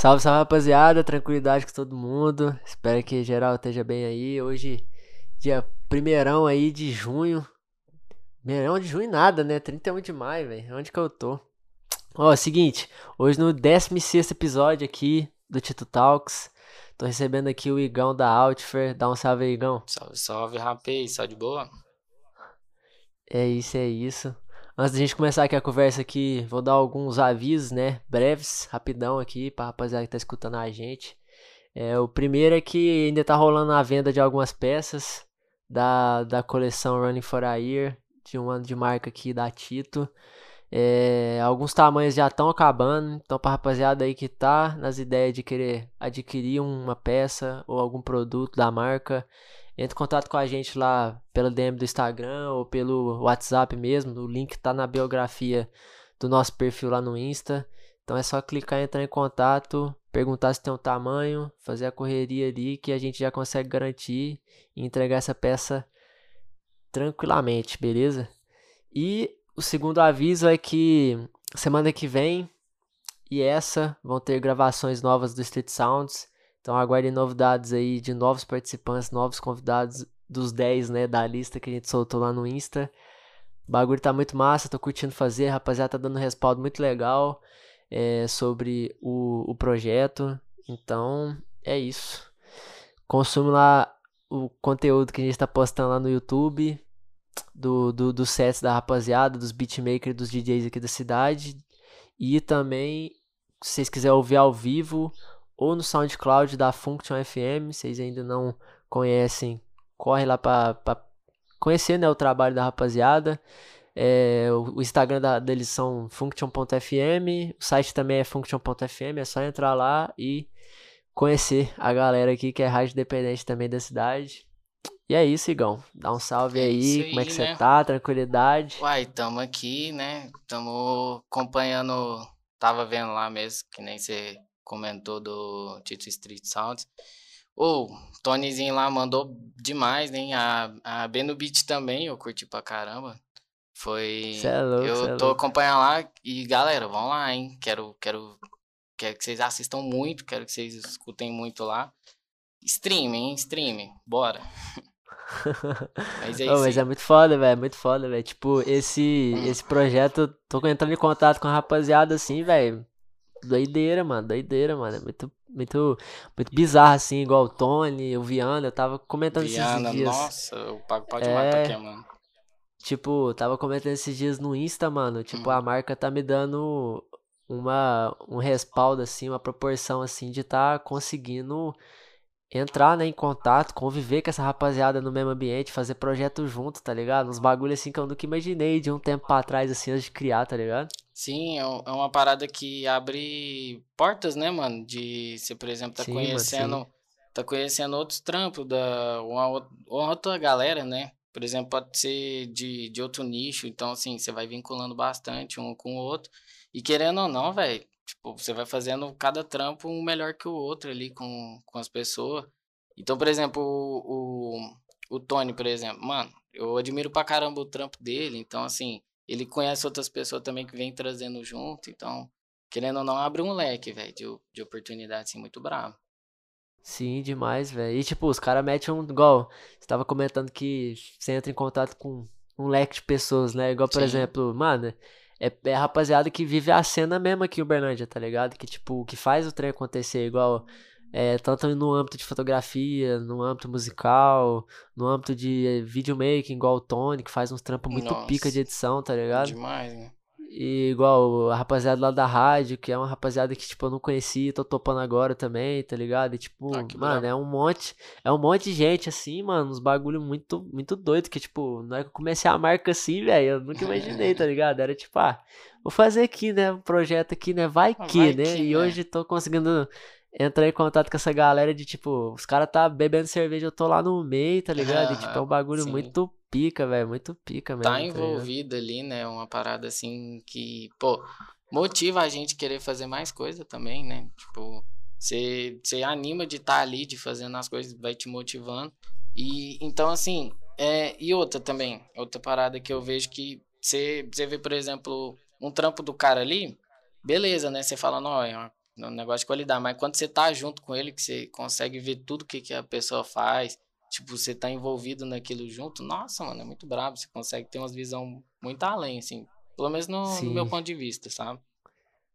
Salve, salve rapaziada, tranquilidade com todo mundo. Espero que geral esteja bem aí. Hoje, dia primeirão aí de junho. Primeirão de junho nada, né? 31 de maio, velho. Onde que eu tô? Ó, seguinte, hoje no 16 episódio aqui do Tito Talks. Tô recebendo aqui o Igão da Outfair. Dá um salve aí, Igão. Salve, salve, rapaz. Só de boa? É isso, é isso. Antes da gente começar aqui a conversa aqui, vou dar alguns avisos, né, breves, rapidão aqui pra rapaziada que tá escutando a gente. É, o primeiro é que ainda tá rolando a venda de algumas peças da, da coleção Running for a Year, de um ano de marca aqui da Tito. É, alguns tamanhos já estão acabando, então pra rapaziada aí que tá nas ideias de querer adquirir uma peça ou algum produto da marca, entre em contato com a gente lá pelo DM do Instagram ou pelo WhatsApp mesmo. O link tá na biografia do nosso perfil lá no Insta. Então é só clicar, entrar em contato, perguntar se tem um tamanho, fazer a correria ali que a gente já consegue garantir e entregar essa peça tranquilamente, beleza? E o segundo aviso é que semana que vem e essa vão ter gravações novas do Street Sounds. Então aguardem novidades aí de novos participantes, novos convidados dos 10, né, da lista que a gente soltou lá no Insta. O bagulho tá muito massa, tô curtindo fazer, rapaziada tá dando um respaldo muito legal é, sobre o, o projeto. Então, é isso. Consume lá o conteúdo que a gente tá postando lá no YouTube, do, do, dos sets da rapaziada, dos beatmakers, dos DJs aqui da cidade. E também, se vocês quiserem ouvir ao vivo, ou no SoundCloud da Function FM. Vocês ainda não conhecem, corre lá para conhecer né, o trabalho da rapaziada. É, o Instagram da, deles são function.fm, o site também é function.fm, é só entrar lá e conhecer a galera aqui que é rádio dependente também da cidade. E é isso, Igão. Dá um salve é aí, aí, como é que né? você tá? Tranquilidade? Uai, tamo aqui, né? Tamo acompanhando, tava vendo lá mesmo, que nem você comentou do Tito Street Sounds. O oh, Tonyzinho lá mandou demais, né? A, a Beno Beat também, eu curti pra caramba. Foi. Cê é louco, eu é tô acompanhando lá e galera, vão lá, hein? Quero, quero, quero que vocês assistam muito, quero que vocês escutem muito lá. Streaming, hein? Streaming, bora. mas, é oh, mas é muito foda, velho. Muito foda, velho. Tipo, esse, hum. esse projeto, tô entrando em contato com a rapaziada assim, velho doideira, mano, doideira, mano. É muito, muito, muito bizarro, assim, igual o Tony, o Viana, eu tava comentando Viana, esses dias. nossa, o Pago pode é... matar aqui, mano. Tipo, tava comentando esses dias no Insta, mano. Tipo, hum. a marca tá me dando uma, um respaldo, assim, uma proporção, assim, de tá conseguindo entrar, né, em contato, conviver com essa rapaziada no mesmo ambiente, fazer projeto junto, tá ligado? Uns bagulho assim que eu nunca imaginei de um tempo pra trás, assim, antes de criar, tá ligado? Sim, é, é uma parada que abre portas, né, mano? De você, por exemplo, tá sim, conhecendo. Mano, tá conhecendo outros trampos da uma, uma outra galera, né? Por exemplo, pode ser de, de outro nicho, então assim, você vai vinculando bastante um com o outro. E querendo ou não, velho, tipo, você vai fazendo cada trampo um melhor que o outro ali com, com as pessoas. Então, por exemplo, o, o, o Tony, por exemplo, mano, eu admiro pra caramba o trampo dele, então assim, ele conhece outras pessoas também que vem trazendo junto, então, querendo ou não, abre um leque, velho, de, de oportunidade, assim, muito bravo. Sim, demais, velho. E, tipo, os caras metem um. Igual, você tava comentando que você entra em contato com um leque de pessoas, né? Igual, por Sim. exemplo, mano, é, é rapaziada que vive a cena mesmo aqui em Uberlândia, tá ligado? Que, tipo, que faz o trem acontecer, igual. É, tanto no âmbito de fotografia, no âmbito musical, no âmbito de videomaking, igual o Tony, que faz uns trampos muito Nossa, pica de edição, tá ligado? Demais, né? E igual a rapaziada lá da rádio, que é uma rapaziada que, tipo, eu não conhecia, tô topando agora também, tá ligado? E, tipo, ah, mano, bravo. é um monte, é um monte de gente, assim, mano, uns bagulho muito, muito doido, que, tipo, não é que eu comecei a marca assim, velho, eu nunca imaginei, tá ligado? Era tipo, ah, vou fazer aqui, né, um projeto aqui, né, vai que, vai né? Que, e né? hoje tô conseguindo entrar em contato com essa galera de tipo, os caras tá bebendo cerveja, eu tô lá no meio, tá ligado? e, tipo, é um bagulho sim. muito pica, velho, muito pica mesmo. Tá, tá envolvido ali, né? Uma parada assim que, pô, motiva a gente querer fazer mais coisa também, né? Tipo, você anima de estar tá ali, de fazendo as coisas, vai te motivando. E então, assim, é, e outra também, outra parada que eu vejo que você vê, por exemplo, um trampo do cara ali, beleza, né? Você fala, não, é uma um negócio de qualidade. Mas quando você tá junto com ele, que você consegue ver tudo que, que a pessoa faz, tipo, você tá envolvido naquilo junto, nossa, mano, é muito brabo. Você consegue ter uma visão muito além, assim. Pelo menos no, no meu ponto de vista, sabe?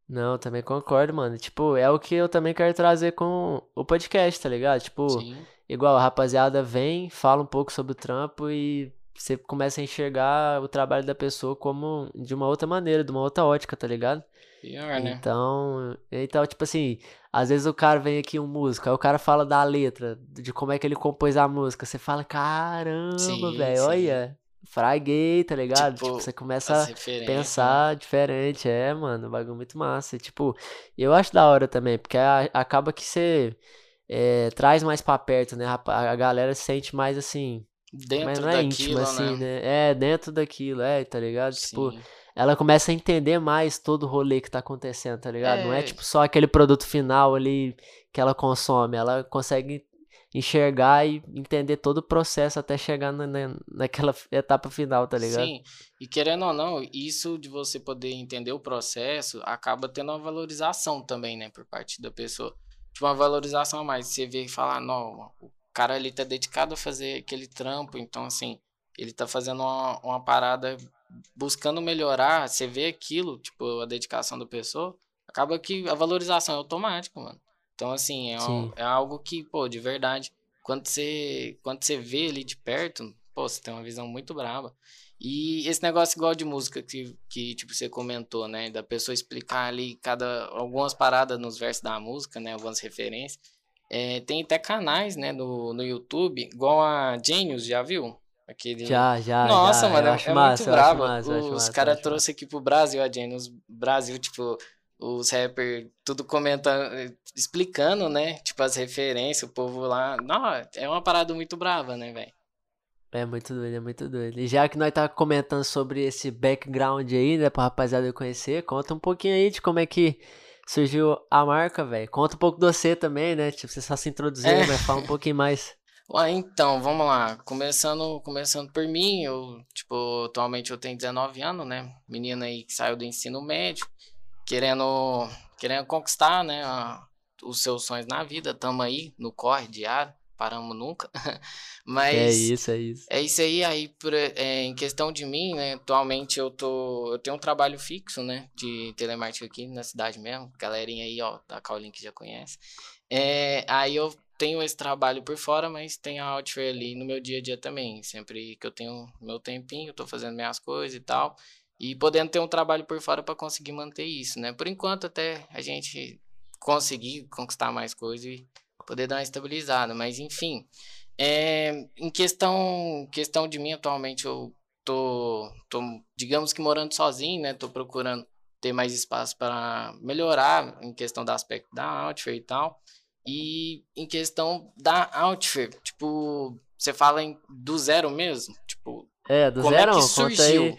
Não, também concordo, mano. Tipo, é o que eu também quero trazer com o podcast, tá ligado? Tipo, Sim. igual a rapaziada vem, fala um pouco sobre o trampo e você começa a enxergar o trabalho da pessoa como de uma outra maneira, de uma outra ótica, tá ligado? Pior, né? Então, então, tipo assim, às vezes o cara vem aqui um músico, aí o cara fala da letra, de como é que ele compôs a música. Você fala, caramba, velho, olha, fraguei, tá ligado? Tipo, tipo você começa a né? pensar né? diferente. É, mano, o bagulho muito massa. E, tipo, eu acho da hora também, porque a, acaba que você é, traz mais pra perto, né? A, a galera se sente mais assim. Dentro mas não é daquilo, íntimo, assim, né? né? É, dentro daquilo, é, tá ligado? Tipo, Sim. Tipo, ela começa a entender mais todo o rolê que tá acontecendo, tá ligado? É. Não é tipo só aquele produto final ali que ela consome, ela consegue enxergar e entender todo o processo até chegar na, na, naquela etapa final, tá ligado? Sim, e querendo ou não, isso de você poder entender o processo acaba tendo uma valorização também, né, por parte da pessoa. Tipo, uma valorização a mais. Você vê e fala, ah, não, o cara ali tá dedicado a fazer aquele trampo, então assim, ele tá fazendo uma, uma parada buscando melhorar, você vê aquilo, tipo, a dedicação da pessoa, acaba que a valorização é automática, mano. Então, assim, é, um, é algo que, pô, de verdade, quando você, quando você vê ali de perto, pô, você tem uma visão muito brava. E esse negócio igual de música que, que tipo, você comentou, né? Da pessoa explicar ali cada, algumas paradas nos versos da música, né? Algumas referências. É, tem até canais, né, no, no YouTube, igual a Genius, já viu? Aquele... Já, já. Nossa, já, mano, é, é massa, muito bravo. Massa, Os caras trouxeram aqui pro Brasil a Genius. Brasil, tipo, os rappers tudo comentando, explicando, né? Tipo, as referências, o povo lá. Não, é uma parada muito brava, né, velho? É muito doido, é muito doido. E já que nós tá comentando sobre esse background aí, né, pra rapaziada conhecer, conta um pouquinho aí de como é que surgiu a marca, velho. Conta um pouco de você também, né? Tipo, você só se introduzir, é. mas fala um pouquinho mais. Ué, então, vamos lá. Começando, começando por mim, eu, tipo, atualmente eu tenho 19 anos, né? Menina aí que saiu do ensino médio querendo, querendo conquistar, né, a, os seus sonhos na vida. Tamo aí no corre diário, paramos nunca. Mas é isso, é isso. É isso aí. Aí, por, é, em questão de mim, né, atualmente eu tô, eu tenho um trabalho fixo, né, de telemarketing aqui na cidade mesmo. Galerinha aí, ó, da Caulin que já conhece. É, aí eu tenho esse trabalho por fora, mas tenho a Outfare ali no meu dia a dia também. Sempre que eu tenho meu tempinho, tô fazendo minhas coisas e tal e podendo ter um trabalho por fora para conseguir manter isso, né? Por enquanto até a gente conseguir conquistar mais coisas e poder dar uma estabilizada, mas enfim, é, em questão questão de mim atualmente eu tô, tô digamos que morando sozinho, né? Tô procurando ter mais espaço para melhorar em questão do aspecto da Outfare e tal. E em questão da Outfare, tipo, você fala em, do zero mesmo? Tipo, é, do como zero, é que surgiu?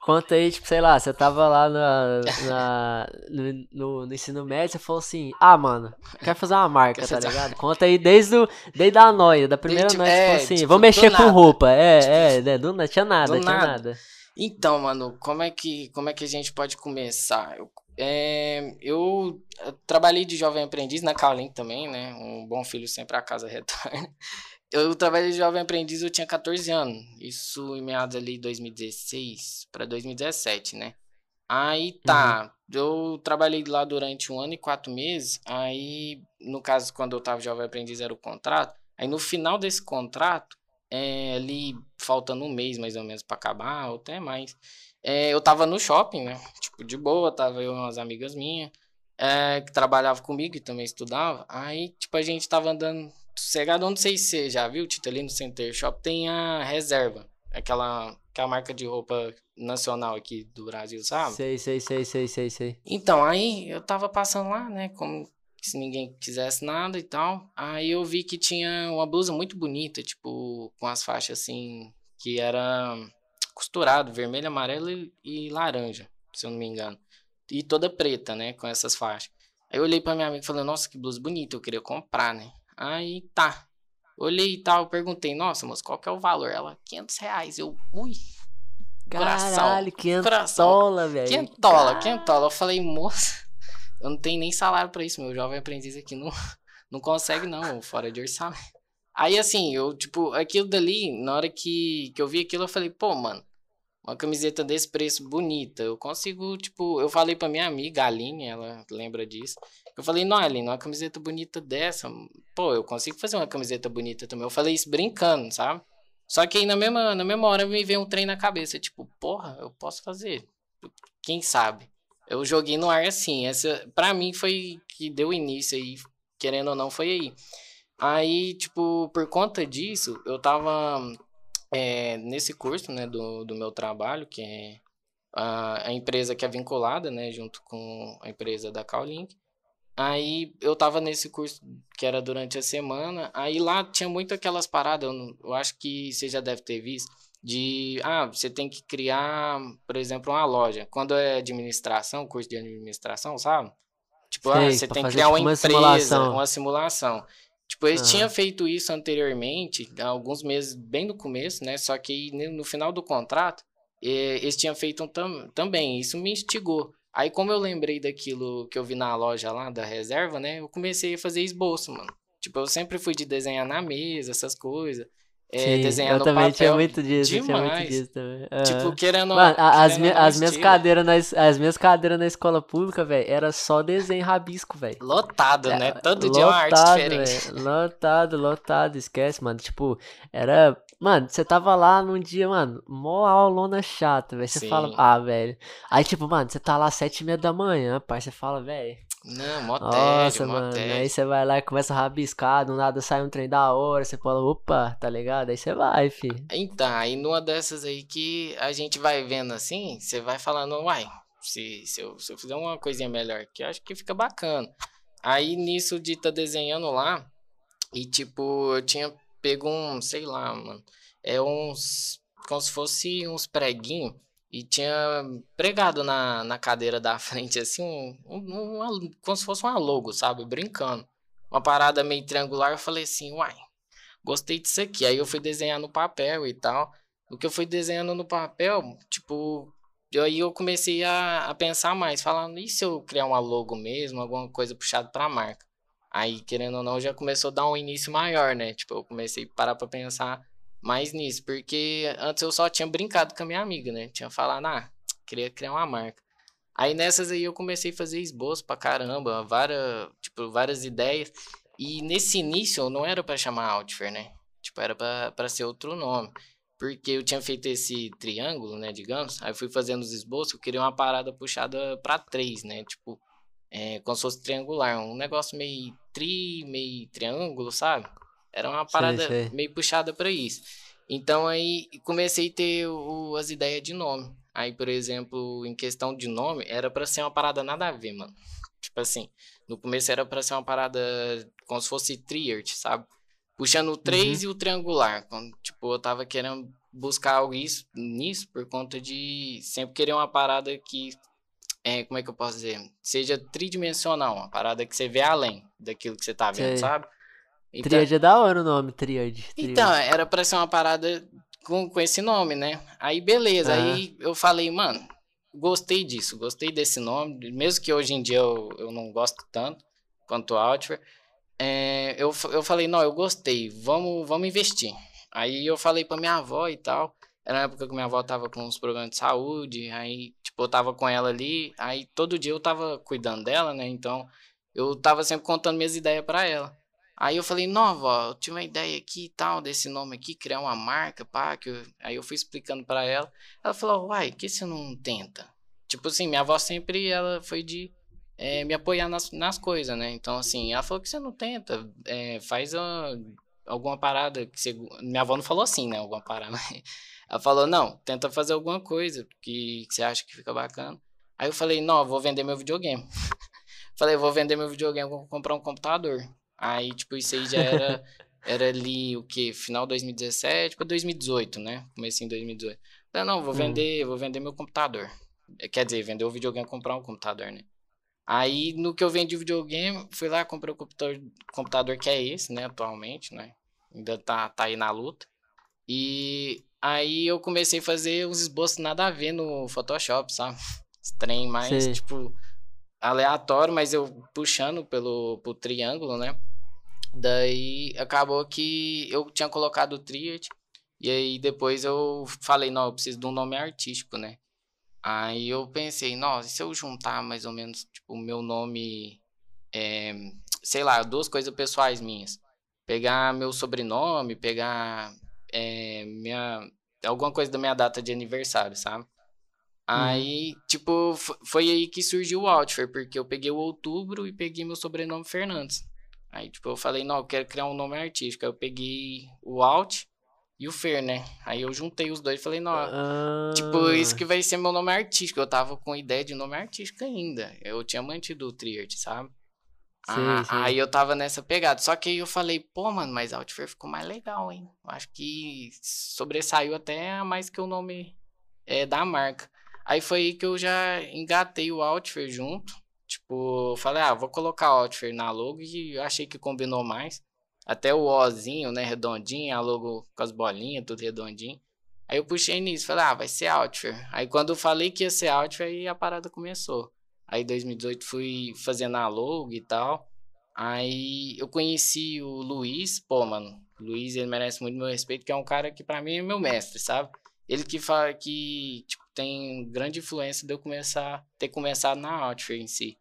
Conta aí, tipo, sei lá, você tava lá na, na no, no, no, ensino médio, você falou assim, ah, mano, quero fazer uma marca, tá ligado? Conta aí desde, o, desde a noia, da primeira tipo, noite, é, assim, tipo, vou mexer com roupa. É, tipo, é, né, do, não tinha nada, tinha nada. nada. Então, mano, como é que, como é que a gente pode começar? Eu, é, eu, eu trabalhei de jovem aprendiz na Caolin também, né? Um bom filho sempre a casa retorna. Eu trabalhei de jovem aprendiz, eu tinha 14 anos. Isso em meados ali de 2016 para 2017, né? Aí tá, uhum. eu trabalhei lá durante um ano e quatro meses. Aí, no caso, quando eu tava jovem aprendiz, era o contrato. Aí no final desse contrato, é, ali faltando um mês mais ou menos para acabar, ou até mais. É, eu tava no shopping, né? Tipo, de boa, tava eu e umas amigas minhas, é, que trabalhavam comigo e também estudava. Aí, tipo, a gente tava andando sossegado, não sei se você já viu, Tito, ali no Center Shop tem a reserva. Aquela, aquela marca de roupa nacional aqui do Brasil, sabe? Sei, sei, sei, sei, sei, sei. Então, aí eu tava passando lá, né, como se ninguém quisesse nada e tal. Aí eu vi que tinha uma blusa muito bonita, tipo, com as faixas assim, que era costurado, vermelho, amarelo e, e laranja, se eu não me engano. E toda preta, né, com essas faixas. Aí eu olhei pra minha amiga e falei, nossa, que blusa bonita, eu queria comprar, né? Aí tá. Olhei e tal, perguntei, nossa, moça, qual que é o valor? Ela, 500 reais. Eu, ui. Caralho, 500 dólares, velho. 500 dólares, 500 dólares. Eu falei, moça, eu não tenho nem salário para isso, meu jovem aprendiz aqui não, não consegue não, fora de orçamento. Aí assim, eu, tipo, aquilo dali, na hora que, que eu vi aquilo, eu falei, pô, mano, uma camiseta desse preço bonita, eu consigo, tipo, eu falei pra minha amiga, Aline, ela lembra disso. Eu falei, não, Aline, uma camiseta bonita dessa, pô, eu consigo fazer uma camiseta bonita também. Eu falei isso brincando, sabe? Só que aí na mesma, na mesma hora me veio um trem na cabeça, tipo, porra, eu posso fazer. Quem sabe? Eu joguei no ar assim. Essa, pra mim, foi que deu início aí, querendo ou não, foi aí. Aí, tipo, por conta disso, eu tava é, nesse curso, né, do, do meu trabalho, que é a, a empresa que é vinculada, né, junto com a empresa da Cowlink. Aí eu tava nesse curso que era durante a semana, aí lá tinha muito aquelas paradas, eu, eu acho que você já deve ter visto, de, ah, você tem que criar, por exemplo, uma loja. Quando é administração, curso de administração, sabe? Tipo, ah, Sei, ah, você tem que criar tipo, uma, empresa, simulação. uma simulação. Tipo, eles uhum. tinham feito isso anteriormente, alguns meses, bem no começo, né? Só que no final do contrato, eles tinham feito tam também. Isso me instigou. Aí, como eu lembrei daquilo que eu vi na loja lá, da reserva, né? Eu comecei a fazer esboço, mano. Tipo, eu sempre fui de desenhar na mesa, essas coisas. É, Sim, desenhar eu também papel. tinha muito disso, demais. tinha muito disso também. Uhum. Tipo, querendo... Mano, as, querendo as minhas cadeiras na, as minhas cadeiras na escola pública, velho, era só desenho rabisco, velho. Lotado, é, né? Todo lotado, dia uma arte diferente. Véio, lotado, lotado, esquece, mano. Tipo, era Mano, você tava lá num dia, mano, mó aulona chata, velho. Você fala, ah, velho. Aí, tipo, mano, você tá lá às sete e meia da manhã, pai. Você fala, velho. Não, mó Nossa, tédio, mano. Tédio. Aí você vai lá e começa a rabiscar, do nada sai um trem da hora. Você fala, opa, tá ligado? Aí você vai, fi. Então, aí numa dessas aí que a gente vai vendo assim, você vai falando, uai, se, se, eu, se eu fizer uma coisinha melhor aqui, eu acho que fica bacana. Aí nisso de tá desenhando lá, e tipo, eu tinha pego um, sei lá, mano, é uns, como se fosse uns preguinhos e tinha pregado na, na cadeira da frente, assim, um, um, uma, como se fosse uma logo, sabe, brincando. Uma parada meio triangular, eu falei assim, uai, gostei disso aqui. Aí eu fui desenhar no papel e tal. O que eu fui desenhando no papel, tipo, aí eu comecei a, a pensar mais, falando, e se eu criar uma logo mesmo, alguma coisa puxada pra marca? Aí, querendo ou não, já começou a dar um início maior, né? Tipo, eu comecei a parar pra pensar mais nisso, porque antes eu só tinha brincado com a minha amiga, né? Tinha falado, ah, queria criar uma marca. Aí nessas aí eu comecei a fazer esboço pra caramba, várias, tipo, várias ideias. E nesse início não era para chamar Outfair, né? Tipo, era para ser outro nome. Porque eu tinha feito esse triângulo, né, digamos. Aí fui fazendo os esboços, eu queria uma parada puxada para três, né? Tipo, é, como se fosse triangular, um negócio meio tri, meio triângulo, sabe? Era uma parada sei, sei. meio puxada para isso. Então aí comecei a ter o, as ideias de nome. Aí, por exemplo, em questão de nome, era para ser uma parada nada a ver, mano. Tipo assim, no começo era para ser uma parada como se fosse triart, sabe? Puxando o 3 uhum. e o triangular. Tipo, eu tava querendo buscar algo isso, nisso por conta de sempre querer uma parada que é, como é que eu posso dizer? Seja tridimensional, uma parada que você vê além daquilo que você tá vendo, Sei. sabe? Então, Tríade é da hora o nome, Tríade. Então, era pra ser uma parada com, com esse nome, né? Aí, beleza. Ah. Aí eu falei, mano, gostei disso, gostei desse nome. Mesmo que hoje em dia eu, eu não gosto tanto quanto o Outfare. É, eu, eu falei, não, eu gostei, vamos, vamos investir. Aí eu falei pra minha avó e tal. Era na época que minha avó tava com uns programas de saúde, aí, tipo, eu tava com ela ali, aí todo dia eu tava cuidando dela, né? Então, eu tava sempre contando minhas ideias para ela. Aí eu falei, não, vó, eu tinha uma ideia aqui e tal, desse nome aqui, criar uma marca, pá, que eu... aí eu fui explicando para ela. Ela falou, uai, que você não tenta? Tipo assim, minha avó sempre, ela foi de é, me apoiar nas, nas coisas, né? Então, assim, ela falou que você não tenta, é, faz a, alguma parada que você... Minha avó não falou assim, né, alguma parada, ela falou, não, tenta fazer alguma coisa que, que você acha que fica bacana. Aí eu falei, não, eu vou vender meu videogame. falei, vou vender meu videogame, vou comprar um computador. Aí, tipo, isso aí já era, era ali o que? Final 2017 para 2018, né? Comecei em 2018. Falei, não, vou hum. vender, vou vender meu computador. Quer dizer, vender o videogame e comprar um computador, né? Aí, no que eu vendi o videogame, fui lá, comprei o computador, computador que é esse, né, atualmente, né? Ainda tá, tá aí na luta. E aí eu comecei a fazer uns esboços nada a ver no Photoshop, sabe? Trem mais, Sim. tipo, aleatório, mas eu puxando pelo, pelo triângulo, né? Daí acabou que eu tinha colocado o Triad. E aí depois eu falei, não, eu preciso de um nome artístico, né? Aí eu pensei, nossa, se eu juntar mais ou menos, tipo, o meu nome, é, sei lá, duas coisas pessoais minhas. Pegar meu sobrenome, pegar é, minha, alguma coisa da minha data de aniversário, sabe? Aí, uhum. tipo, foi aí que surgiu o Outfer, porque eu peguei o outubro e peguei meu sobrenome Fernandes. Aí, tipo, eu falei, não, eu quero criar um nome artístico. Aí eu peguei o Alt e o Fer, né? Aí eu juntei os dois e falei, não, ah. tipo, isso que vai ser meu nome artístico. Eu tava com ideia de nome artístico ainda. Eu tinha mantido o Triart, sabe? Sim, ah, sim. Aí eu tava nessa pegada. Só que aí eu falei, pô, mano, mas Outfer ficou mais legal, hein? Acho que sobressaiu até mais que o nome é, da marca. Aí foi aí que eu já engatei o Outfer junto. Tipo, falei, ah, vou colocar o Outfer na logo e achei que combinou mais. Até o Ozinho, né, redondinho, a logo com as bolinhas, tudo redondinho. Aí eu puxei nisso, falei, ah, vai ser Outfer. Aí quando eu falei que ia ser Outfer, aí a parada começou. Aí em 2018 fui fazendo a logo e tal. Aí eu conheci o Luiz, pô, mano, Luiz, ele merece muito meu respeito, que é um cara que para mim é meu mestre, sabe? Ele que fala que, tipo, tem grande influência de eu começar, ter começado na Outfare em si.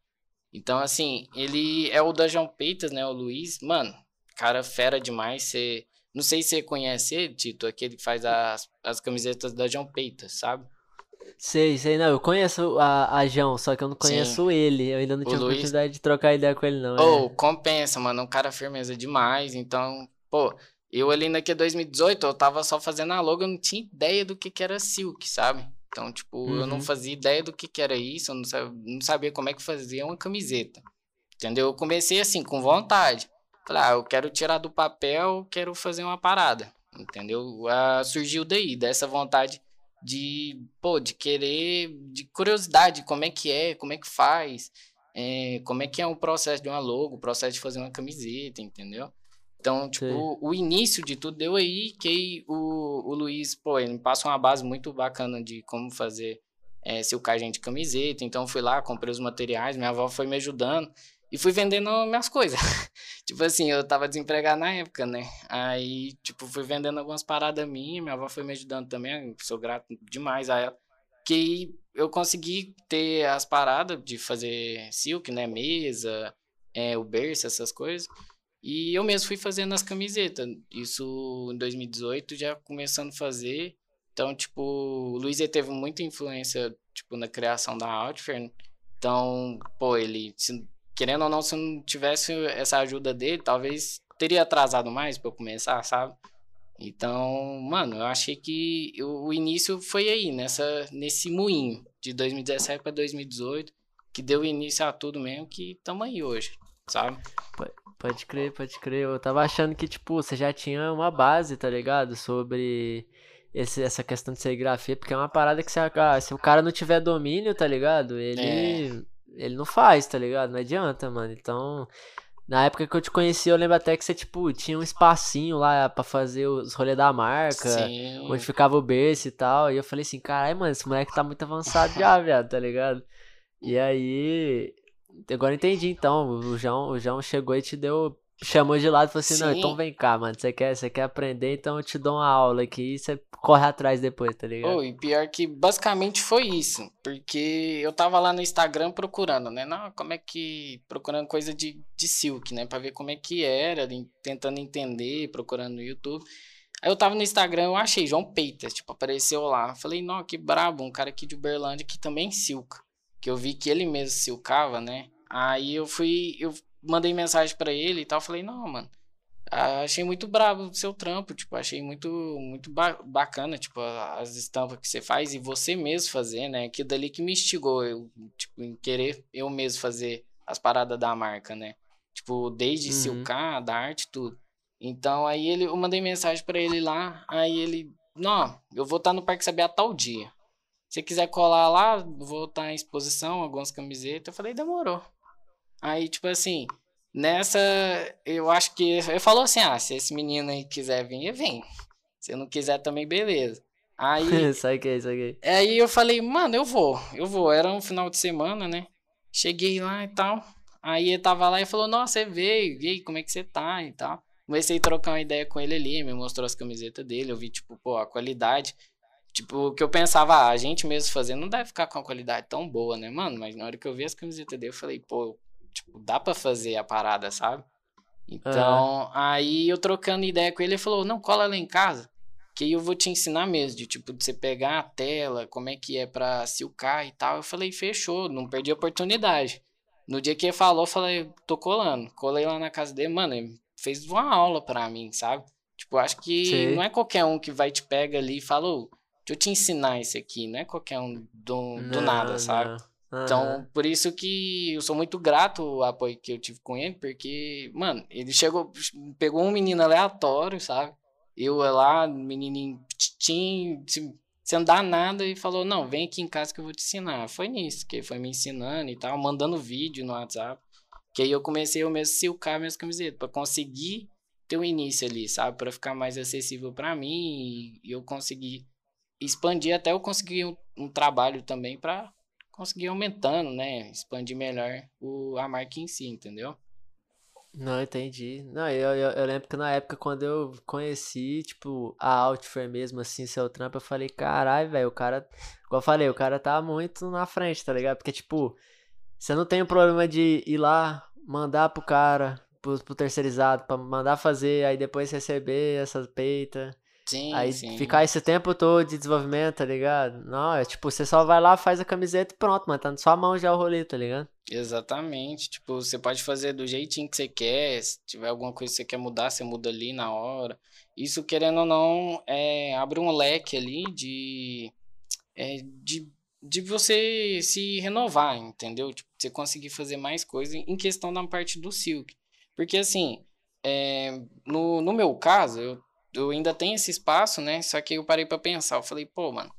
Então, assim, ele é o da João Peitas, né? O Luiz. Mano, cara fera demais. Você... Não sei se você conhece ele, Tito, aquele que faz as, as camisetas da João Peitas, sabe? Sei, sei, não. Eu conheço a, a João, só que eu não conheço Sim. ele. Eu ainda não o tive Luiz... oportunidade de trocar ideia com ele, não. Ou, oh, é. compensa, mano. Um cara firmeza demais. Então, pô, eu ali naquele 2018, eu tava só fazendo a logo, eu não tinha ideia do que, que era Silk, sabe? Então, tipo, uhum. eu não uhum. fazia ideia do que, que era isso, eu não sabia, não sabia como é que fazia uma camiseta. Entendeu? Eu comecei assim, com vontade. Falei, ah, eu quero tirar do papel, quero fazer uma parada. Entendeu? Ah, surgiu daí, dessa vontade de, pô, de querer, de curiosidade, como é que é, como é que faz, é, como é que é o processo de uma logo, o processo de fazer uma camiseta, entendeu? Então, tipo, o, o, início de tudo deu aí, que o, o Luiz, pô, ele me passa uma base muito bacana de como fazer é, silcagem de camiseta. Então, fui lá, comprei os materiais, minha avó foi me ajudando e fui vendendo minhas coisas. tipo assim, eu tava desempregado na época, né? Aí, tipo, fui vendendo algumas paradas minhas, minha avó foi me ajudando também, sou grato demais a ela. Que eu consegui ter as paradas de fazer silk, né? Mesa, é, o berço, essas coisas. E eu mesmo fui fazendo as camisetas. Isso em 2018 já começando a fazer. Então, tipo, o Luiz teve muita influência, tipo, na criação da Outfare. Então, pô, ele, se, querendo ou não, se não tivesse essa ajuda dele, talvez teria atrasado mais para eu começar, sabe? Então, mano, eu achei que o, o início foi aí, nessa, nesse moinho, de 2017 para 2018, que deu início a tudo mesmo, que estamos aí hoje, sabe? Pode crer, pode crer. Eu tava achando que, tipo, você já tinha uma base, tá ligado? Sobre esse, essa questão de serigrafia, porque é uma parada que se, ah, se o cara não tiver domínio, tá ligado? Ele, é. ele não faz, tá ligado? Não adianta, mano. Então, na época que eu te conheci, eu lembro até que você, tipo, tinha um espacinho lá pra fazer os rolês da marca, Sim. onde ficava o berço e tal. E eu falei assim, caralho, mano, esse moleque tá muito avançado já, viado, tá ligado? E aí, Agora entendi, então. O João, o João chegou e te deu. Chamou de lado e falou assim: Sim. não, então vem cá, mano. Você quer, você quer aprender, então eu te dou uma aula aqui e você corre atrás depois, tá ligado? Oh, e pior que basicamente foi isso. Porque eu tava lá no Instagram procurando, né? Não, como é que. Procurando coisa de, de silk, né? Pra ver como é que era, tentando entender, procurando no YouTube. Aí eu tava no Instagram, eu achei João Peitas, tipo, apareceu lá. Falei, não, que brabo, um cara aqui de Uberlândia que também silca que eu vi que ele mesmo silcava, né? Aí eu fui, eu mandei mensagem para ele e tal, falei, não, mano, achei muito brabo o seu trampo, tipo, achei muito, muito ba bacana, tipo, as estampas que você faz e você mesmo fazer, né? Aquilo dali que me instigou, eu, tipo, em querer eu mesmo fazer as paradas da marca, né? Tipo, desde uhum. silcar, da arte, tudo. Então, aí ele, eu mandei mensagem para ele lá, aí ele, não, eu vou estar no Parque Sabiá tal dia. Se quiser colar lá, vou estar em exposição, algumas camisetas. Eu falei, demorou. Aí, tipo assim, nessa, eu acho que. Ele falou assim: ah, se esse menino aí quiser vir, vem. Se não quiser também, beleza. Aí. saquei, saquei. Aí eu falei, mano, eu vou, eu vou. Era um final de semana, né? Cheguei lá e tal. Aí ele tava lá e falou, nossa, você veio, e aí, como é que você tá e tal. Comecei a trocar uma ideia com ele ali, me mostrou as camisetas dele, eu vi, tipo, pô, a qualidade. Tipo, o que eu pensava, ah, a gente mesmo fazendo não deve ficar com uma qualidade tão boa, né, mano? Mas na hora que eu vi as camisetas dele, eu falei, pô, tipo, dá pra fazer a parada, sabe? Então, uhum. aí eu trocando ideia com ele, ele falou, não, cola lá em casa, que aí eu vou te ensinar mesmo, de tipo, de você pegar a tela, como é que é pra silcar e tal. Eu falei, fechou, não perdi a oportunidade. No dia que ele falou, eu falei, tô colando. Colei lá na casa dele, mano, ele fez uma aula pra mim, sabe? Tipo, acho que Sim. não é qualquer um que vai te pega ali e fala, oh, eu te ensinar isso aqui. Não é qualquer um do, do nada, sabe? Uhum. Então, por isso que eu sou muito grato ao apoio que eu tive com ele, porque, mano, ele chegou, pegou um menino aleatório, sabe? Eu lá, menininho tinha sem dar nada e falou: Não, vem aqui em casa que eu vou te ensinar. Foi nisso, que ele foi me ensinando e tal, mandando vídeo no WhatsApp. Que aí eu comecei eu mesmo a silcar minhas camisetas, para conseguir ter um início ali, sabe? Para ficar mais acessível para mim e eu conseguir expandir até eu conseguir um, um trabalho também para conseguir aumentando, né? Expandir melhor o, a marca em si, entendeu? Não, entendi. Não, eu, eu, eu, lembro que na época quando eu conheci, tipo, a Outfare mesmo, assim, seu trampo, eu falei, caralho, velho, o cara. Igual eu falei, o cara tá muito na frente, tá ligado? Porque, tipo, você não tem o problema de ir lá, mandar pro cara, pro, pro terceirizado, pra mandar fazer, aí depois receber essas peitas. Sim, aí sim. ficar esse tempo todo de desenvolvimento, tá ligado? Não, é tipo, você só vai lá, faz a camiseta e pronto, mano. Tá na sua mão já o rolê, tá ligado? Exatamente. Tipo, você pode fazer do jeitinho que você quer. Se tiver alguma coisa que você quer mudar, você muda ali na hora. Isso, querendo ou não, é, abre um leque ali de, é, de, de você se renovar, entendeu? Tipo, você conseguir fazer mais coisas em questão da parte do Silk. Porque, assim, é, no, no meu caso, eu eu ainda tenho esse espaço, né? Só que eu parei para pensar. Eu falei, pô, mano,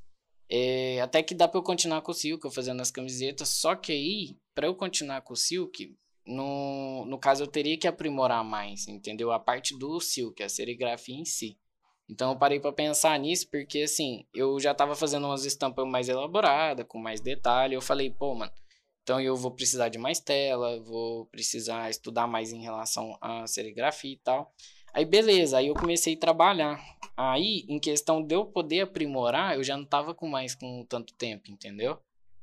é, até que dá para eu continuar com o Silk, eu fazendo as camisetas. Só que aí, para eu continuar com o Silk, no, no caso eu teria que aprimorar mais, entendeu? A parte do Silk, a serigrafia em si. Então eu parei para pensar nisso, porque assim, eu já tava fazendo umas estampas mais elaboradas, com mais detalhe. Eu falei, pô, mano, então eu vou precisar de mais tela, vou precisar estudar mais em relação à serigrafia e tal. Aí beleza, aí eu comecei a trabalhar. Aí, em questão de eu poder aprimorar, eu já não tava com mais com tanto tempo, entendeu?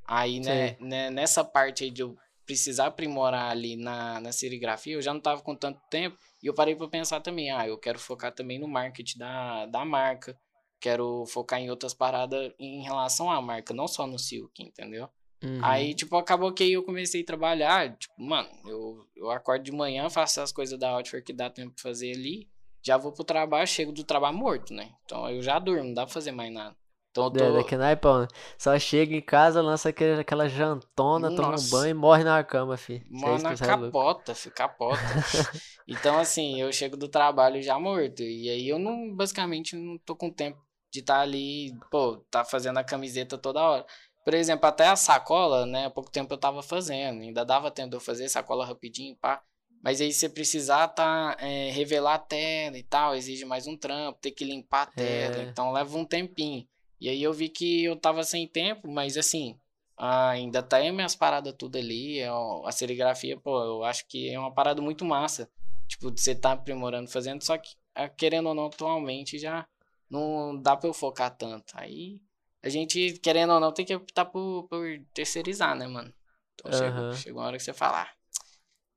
Aí, né, né, nessa parte aí de eu precisar aprimorar ali na, na serigrafia, eu já não tava com tanto tempo. E eu parei para pensar também, ah, eu quero focar também no marketing da, da marca. Quero focar em outras paradas em relação à marca, não só no Silk, entendeu? Uhum. Aí, tipo, acabou que eu comecei a trabalhar. Tipo, mano, eu, eu acordo de manhã, faço as coisas da Outfare que dá tempo de fazer ali. Já vou pro trabalho, chego do trabalho morto, né? Então eu já durmo, não dá pra fazer mais nada. Então eu tô... É, daqui naipão, né? Só chega em casa, lança aquele, aquela jantona, Nossa. toma um banho e morre na cama, fi. Morre na capota, fi, capota. então, assim, eu chego do trabalho já morto. E aí eu não, basicamente, não tô com tempo de estar tá ali, pô, tá fazendo a camiseta toda hora. Por exemplo, até a sacola, né? Há pouco tempo eu tava fazendo, ainda dava tempo de eu fazer sacola rapidinho, pá. Mas aí você precisar tá, é, revelar a tela e tal, exige mais um trampo, ter que limpar a tela, é. então leva um tempinho. E aí eu vi que eu tava sem tempo, mas assim, ainda tá aí minhas paradas tudo ali, é a serigrafia, pô, eu acho que é uma parada muito massa. Tipo, você tá aprimorando, fazendo, só que, querendo ou não, atualmente já não dá pra eu focar tanto. Aí a gente, querendo ou não, tem que optar por, por terceirizar, né, mano? Então uhum. chega, chega uma hora que você falar. Ah,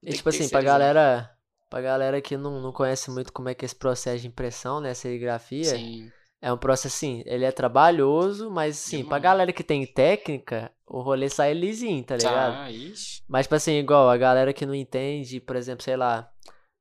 e tipo assim, pra galera, pra galera que não, não conhece muito como é que é esse processo de impressão, né, serigrafia, Sim. é um processo assim, ele é trabalhoso, mas assim, pra galera que tem técnica, o rolê sai lisinho, tá ligado? Ah, ixi. Mas tipo assim, igual a galera que não entende, por exemplo, sei lá,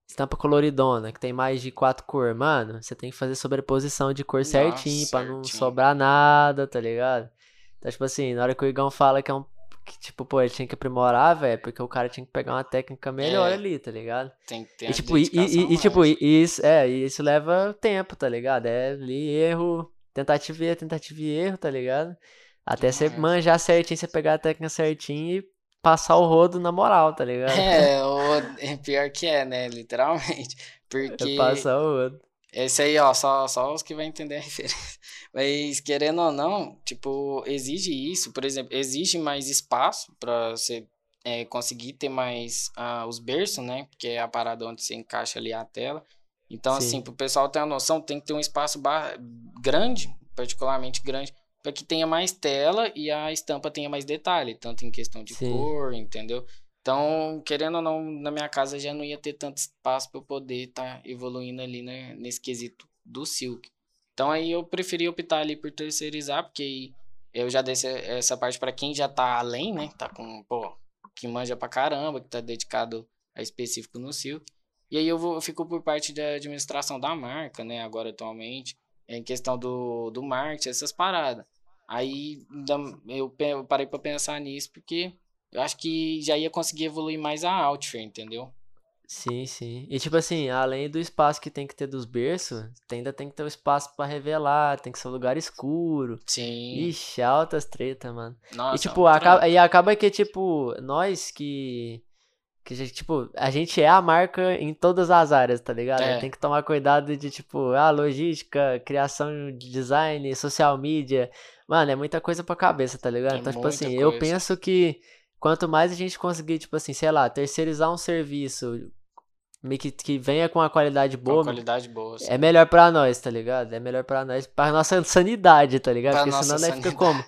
estampa coloridona, que tem mais de quatro cores, mano, você tem que fazer sobreposição de cor Nossa, certinho, pra não sobrar nada, tá ligado? Então, tipo assim, na hora que o Igão fala que é um. Que, tipo, pô, ele tinha que aprimorar, velho, porque o cara tinha que pegar uma técnica melhor é, ali, tá ligado? Tem que ter e, tipo, e, e, e, tipo, isso, é, isso leva tempo, tá ligado? É ali erro, tentativa e erro, tentativa e erro, tá ligado? Até você manjar certinho, você pegar a técnica certinho e passar o rodo na moral, tá ligado? É, o, é pior que é, né? Literalmente. Porque. É passar o rodo. Esse aí, ó, só, só os que vão entender a referência. Mas, querendo ou não, tipo, exige isso, por exemplo, exige mais espaço para você é, conseguir ter mais uh, os berços, né? Porque é a parada onde você encaixa ali a tela. Então, Sim. assim, para o pessoal ter uma noção, tem que ter um espaço grande, particularmente grande, para que tenha mais tela e a estampa tenha mais detalhe, tanto em questão de Sim. cor, entendeu? Então, querendo ou não, na minha casa já não ia ter tanto espaço para eu poder estar tá evoluindo ali né, nesse quesito do Silk. Então, aí eu preferi optar ali por terceirizar, porque eu já dei essa parte para quem já tá além, né? Tá com, pô, que manja pra caramba, que tá dedicado a específico no Silk. E aí eu, vou, eu fico por parte da administração da marca, né? Agora, atualmente, em questão do, do marketing, essas paradas. Aí eu, eu parei para pensar nisso, porque eu acho que já ia conseguir evoluir mais a Outfare, entendeu? Sim, sim. E tipo assim, além do espaço que tem que ter dos berços, ainda tem que ter o um espaço para revelar, tem que ser um lugar escuro. Sim. Ixi, altas treta, mano. Nossa, e tipo, acaba, e acaba que, tipo, nós que. Que, tipo, a gente é a marca em todas as áreas, tá ligado? É. Tem que tomar cuidado de, tipo, ah, logística, criação de design, social media. Mano, é muita coisa pra cabeça, tá ligado? É então, tipo assim, coisa. eu penso que Quanto mais a gente conseguir, tipo assim, sei lá, terceirizar um serviço que, que venha com uma qualidade boa. Uma qualidade boa. É melhor pra nós, tá ligado? É melhor pra nós, pra nossa sanidade, tá ligado? Pra Porque senão nós fica como?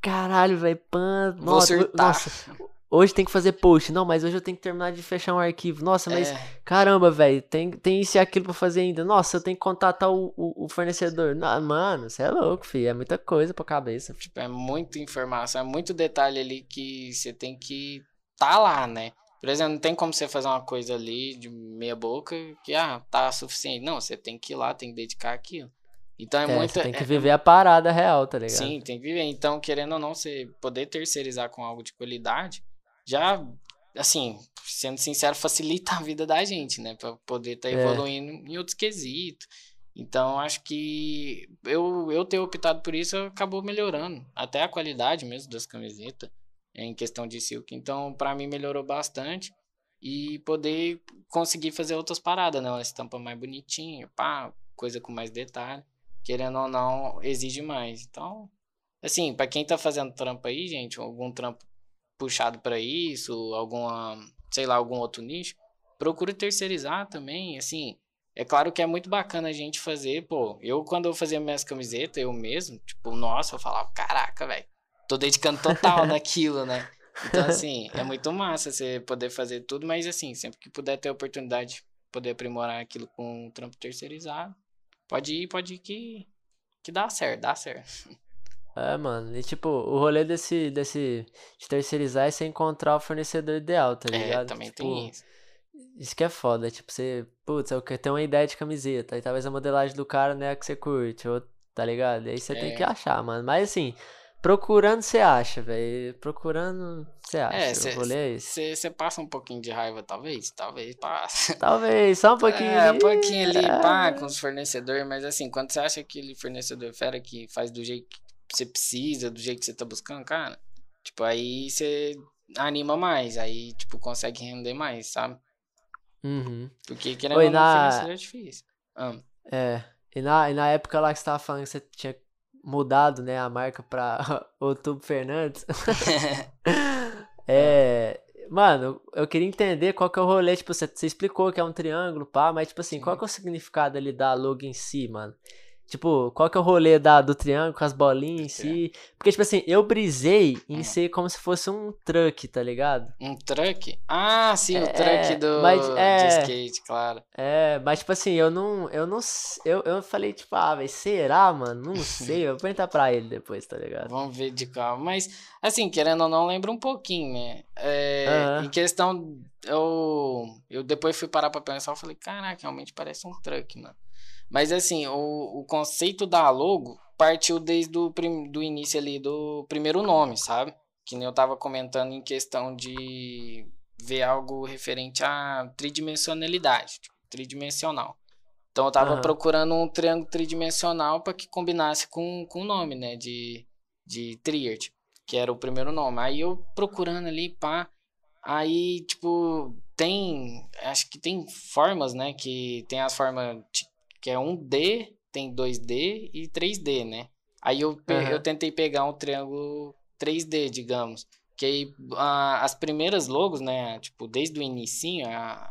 Caralho, velho, pan. Nossa, nossa, Hoje tem que fazer post. Não, mas hoje eu tenho que terminar de fechar um arquivo. Nossa, mas é. caramba, velho, tem, tem isso e aquilo pra fazer ainda. Nossa, eu tenho que contatar o, o, o fornecedor. Não, mano, você é louco, filho. É muita coisa pra cabeça. Tipo, é muita informação, é muito detalhe ali que você tem que tá lá, né? Por exemplo, não tem como você fazer uma coisa ali de meia boca que, ah, tá suficiente. Não, você tem que ir lá, tem que dedicar aquilo. Então é, é muito. tem que é, viver a parada real, tá ligado? Sim, tem que viver. Então, querendo ou não, você poder terceirizar com algo de qualidade já, assim, sendo sincero, facilita a vida da gente, né? Pra poder estar tá é. evoluindo é. em outros quesitos. Então, acho que eu, eu ter optado por isso acabou melhorando. Até a qualidade mesmo das camisetas, em questão de silk. Então, para mim, melhorou bastante. E poder conseguir fazer outras paradas, né? Uma estampa mais bonitinha, pá, coisa com mais detalhe. Querendo ou não, exige mais. Então, assim, para quem tá fazendo trampo aí, gente, algum trampo puxado para isso, alguma, sei lá, algum outro nicho, procura terceirizar também, assim. É claro que é muito bacana a gente fazer, pô. Eu, quando eu fazia minhas camisetas, eu mesmo, tipo, nossa, eu falava, caraca, velho, tô dedicando total naquilo, né? Então, assim, é muito massa você poder fazer tudo, mas, assim, sempre que puder ter a oportunidade de poder aprimorar aquilo com um trampo terceirizado, pode ir, pode ir que, que dá certo, dá certo. É, mano. E tipo, o rolê desse, desse de terceirizar é você encontrar o fornecedor ideal, tá é, ligado? É, também tipo, tem isso. Isso que é foda, tipo, você, putz, eu quero ter uma ideia de camiseta, e talvez a modelagem do cara não é a que você curte, ou, tá ligado? E aí você é. tem que é. achar, mano. Mas assim, procurando você acha, velho. Procurando você acha. É, é. Você passa um pouquinho de raiva, talvez? Talvez passe. Talvez, só um pouquinho é, ali. um pouquinho ali, é. pá, com os fornecedores, mas assim, quando você acha aquele fornecedor fera que faz do jeito você precisa, do jeito que você tá buscando, cara, tipo, aí você anima mais, aí, tipo, consegue render mais, sabe? Uhum. Porque querendo ou não, é difícil. Ah. É, e na, e na época lá que você tava falando que você tinha mudado, né, a marca pra Outubro Fernandes. é, mano, eu queria entender qual que é o rolê, tipo, você, você explicou que é um triângulo, pá, mas, tipo assim, Sim. qual que é o significado ali da logo em si, mano? Tipo, qual que é o rolê da, do triângulo com as bolinhas em si? Porque, tipo assim, eu brisei em hum. ser como se fosse um truck, tá ligado? Um truck? Ah, sim, é, o truck do mas, é, de skate, claro. É, mas, tipo assim, eu não. Eu não. Eu, eu falei, tipo, ah, velho, será, mano? Não sei. eu vou perguntar pra ele depois, tá ligado? Vamos ver de calma. Mas, assim, querendo ou não, lembra um pouquinho, né? É, Em questão. Eu, eu depois fui parar pra pensar, eu falei, caraca, realmente parece um truck, mano. Mas assim, o, o conceito da logo partiu desde o prim, do início ali do primeiro nome, sabe? Que nem eu tava comentando em questão de ver algo referente à tridimensionalidade, tipo, tridimensional. Então eu tava uhum. procurando um triângulo tridimensional para que combinasse com, com o nome, né, de, de Triad, que era o primeiro nome. Aí eu procurando ali, pá, aí, tipo, tem, acho que tem formas, né, que tem as formas que é 1D, tem 2D e 3D, né? Aí eu, uhum. eu tentei pegar um triângulo 3D, digamos. Que aí, a, as primeiras logos, né, tipo, desde o início,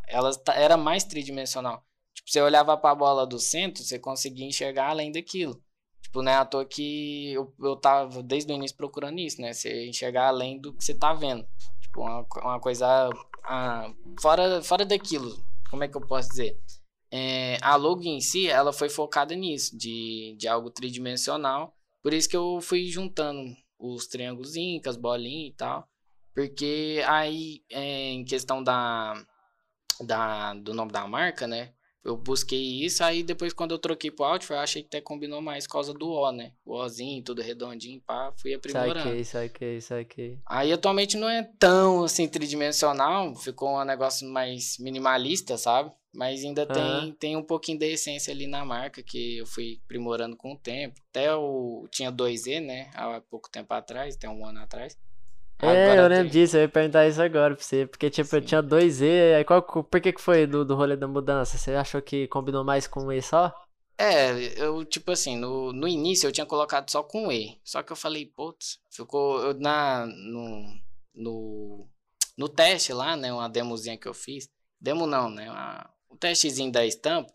elas era mais tridimensional. Tipo, você olhava para a bola do centro, você conseguia enxergar além daquilo. Tipo, né, à toa que eu, eu tava desde o início procurando isso, né? Você enxergar além do que você tá vendo. Tipo, uma, uma coisa ah, fora, fora daquilo. Como é que eu posso dizer? É, a logo em si, ela foi focada nisso, de, de algo tridimensional. Por isso que eu fui juntando os triângulos, as bolinhas e tal. Porque aí, é, em questão da, da, do nome da marca, né? Eu busquei isso, aí depois quando eu troquei pro Outfit, eu achei que até combinou mais por causa do O, né? O Ozinho, tudo redondinho, pá, fui aprimorando. Saquei, saquei, saquei. Aí atualmente não é tão, assim, tridimensional, ficou um negócio mais minimalista, sabe? Mas ainda tem, tem um pouquinho da essência ali na marca que eu fui aprimorando com o tempo. Até o tinha 2E, né? Há pouco tempo atrás, até um ano atrás. É, agora eu lembro tem... disso, eu ia perguntar isso agora pra você. Porque, tipo, Sim. eu tinha dois E, aí qual, por que que foi do, do rolê da mudança? Você achou que combinou mais com um E só? É, eu, tipo assim, no, no início eu tinha colocado só com E. Só que eu falei, putz, ficou eu, na, no, no, no teste lá, né, uma demozinha que eu fiz. Demo não, né, uma, o testezinho da estampa,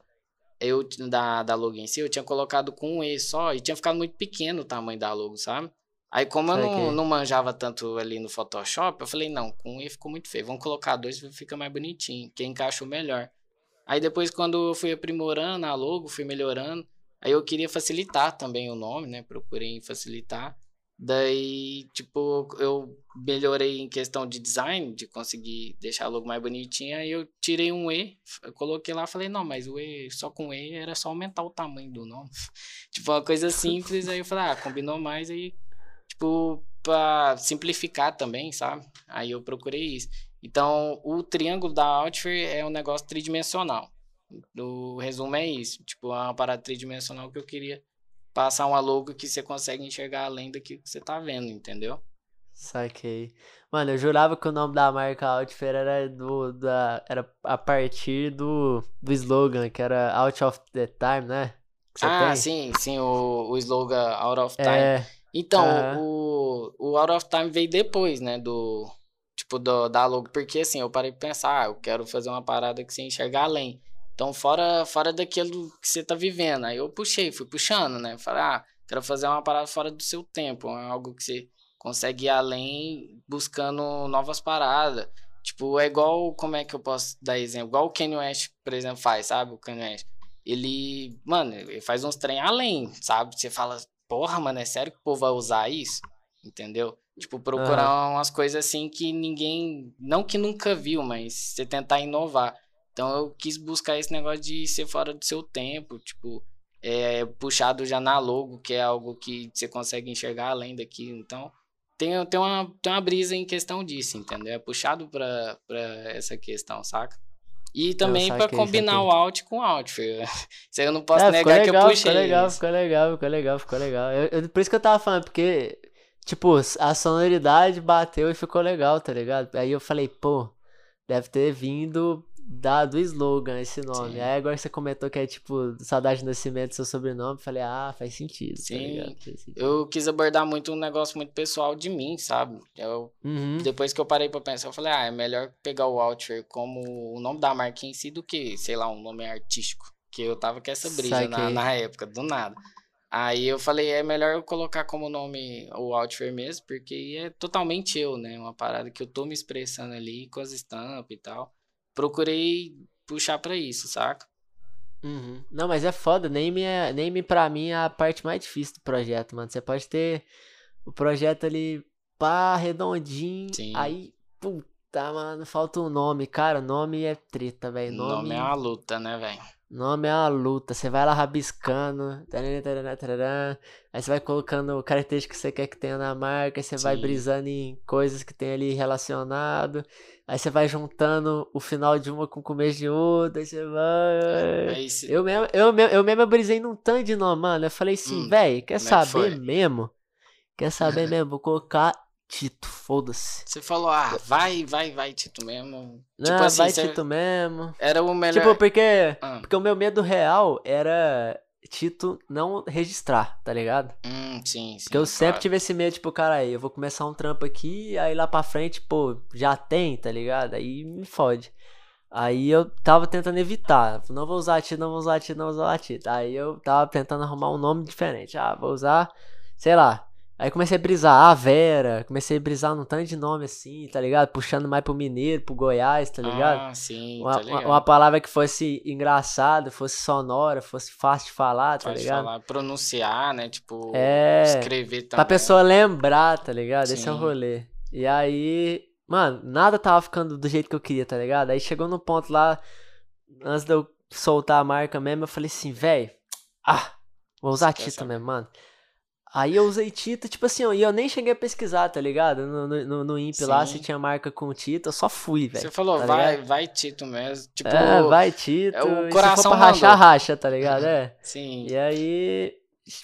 eu, da, da logo em si, eu tinha colocado com um E só e tinha ficado muito pequeno o tamanho da logo, sabe? Aí, como eu não, não, manjava tanto ali no Photoshop, eu falei, não, com um E ficou muito feio. Vamos colocar dois, fica mais bonitinho, que encaixou melhor. Aí depois, quando eu fui aprimorando a logo, fui melhorando, aí eu queria facilitar também o nome, né? Procurei facilitar. Daí, tipo, eu melhorei em questão de design, de conseguir deixar a logo mais bonitinha. Aí eu tirei um E, coloquei lá, falei, não, mas o E, só com E, era só aumentar o tamanho do nome. tipo, uma coisa simples. aí eu falei, ah, combinou mais, aí tipo, para simplificar também, sabe? Aí eu procurei isso. Então, o triângulo da Outfit é um negócio tridimensional. O resumo é isso. Tipo, é uma parada tridimensional que eu queria passar uma logo que você consegue enxergar além daquilo que você tá vendo, entendeu? Saquei. Mano, eu jurava que o nome da marca Outfit era do da era a partir do, do slogan, que era Out of the Time, né? ah, tem? sim, sim, o, o slogan Out of Time. É, então, uhum. o, o Out of Time veio depois, né, do, tipo, do, da logo, porque assim, eu parei pra pensar, ah, eu quero fazer uma parada que você enxergar além. Então, fora, fora daquilo que você tá vivendo. Aí eu puxei, fui puxando, né, falei, ah, quero fazer uma parada fora do seu tempo, é algo que você consegue ir além buscando novas paradas. Tipo, é igual, como é que eu posso dar exemplo? Igual o Kanye West, por exemplo, faz, sabe? O Kanye West. Ele, mano, ele faz uns trem além, sabe? Você fala, porra, mano, é sério que o povo vai usar isso? Entendeu? Tipo, procurar uhum. umas coisas assim que ninguém. Não que nunca viu, mas você tentar inovar. Então eu quis buscar esse negócio de ser fora do seu tempo, tipo, é, puxado já na logo, que é algo que você consegue enxergar além daquilo. Então, tem, tem, uma, tem uma brisa em questão disso, entendeu? É puxado pra, pra essa questão, saca? E também para combinar o out com o out, filho. Isso eu não posso é, negar legal, que eu puxei. Ficou legal, ficou legal, ficou legal, ficou legal. Eu, eu, por isso que eu tava falando, porque, tipo, a sonoridade bateu e ficou legal, tá ligado? Aí eu falei, pô, deve ter vindo da, do slogan esse nome. Sim. Aí agora você comentou que é tipo Saudade de Nascimento, seu sobrenome. Falei, ah, faz sentido. Tá Sim. Tá faz sentido. Eu quis abordar muito um negócio muito pessoal de mim, sabe? Eu, uhum. Depois que eu parei pra pensar, eu falei, ah, é melhor pegar o Outfit como o nome da marca em si do que, sei lá, um nome artístico. Que eu tava com essa brisa na, na época, do nada. Aí eu falei, é melhor eu colocar como nome o Outfit mesmo, porque é totalmente eu, né? Uma parada que eu tô me expressando ali com as estampas e tal procurei puxar para isso, saca? Uhum. Não, mas é foda, name, é, name pra mim é a parte mais difícil do projeto, mano. Você pode ter o projeto ali pá, redondinho, Sim. aí, puta, mano, falta um nome. Cara, nome é treta, velho. Nome... nome é uma luta, né, velho? Nome é uma luta. Você vai lá rabiscando. aí você vai colocando características que você quer que tenha na marca. Aí você Sim. vai brisando em coisas que tem ali relacionado. Aí você vai juntando o final de uma com o começo de outra. Aí você vai. Aí se... eu, mesmo, eu, mesmo, eu mesmo brisei num tanto de nome, mano. Eu falei assim, hum, velho, quer é saber mesmo? Quer saber mesmo? Vou colocar Tito, foda-se. Você falou, ah, vai, vai, vai, Tito mesmo. Não, tipo assim, vai, Tito mesmo. Era o melhor. Tipo, porque, ah. porque o meu medo real era Tito não registrar, tá ligado? Hum, sim, sim. Porque eu sempre tive esse medo, tipo, cara, aí eu vou começar um trampo aqui, aí lá pra frente, pô, já tem, tá ligado? Aí me fode. Aí eu tava tentando evitar. Não vou usar Tito, não vou usar Tito, não vou usar Tito. Aí eu tava tentando arrumar um nome diferente. Ah, vou usar, sei lá, Aí comecei a brisar, a Vera, comecei a brisar num tanto de nome assim, tá ligado? Puxando mais pro Mineiro, pro Goiás, tá ligado? Ah, sim, uma, tá ligado. Uma, uma palavra que fosse engraçada, fosse sonora, fosse fácil de falar, tá Fácil ligado? falar, pronunciar, né? Tipo, É, escrever também. Pra pessoa lembrar, tá ligado? Esse é o Sim. rolê. E aí, mano, nada tava ficando do jeito que eu queria, tá ligado? Aí chegou no ponto lá, antes de eu soltar a marca mesmo, eu falei assim, velho, ah, vou usar Tito saber? mesmo, mano. Aí eu usei Tito, tipo assim, ó, e eu nem cheguei a pesquisar, tá ligado? No, no, no, Imp lá, se Sim. tinha marca com Tito, eu só fui, velho. Você falou, tá vai, ligado? vai Tito mesmo. Tipo, É, vai Tito, é o e se coração pra rachar, racha, tá ligado? É. sim. E aí,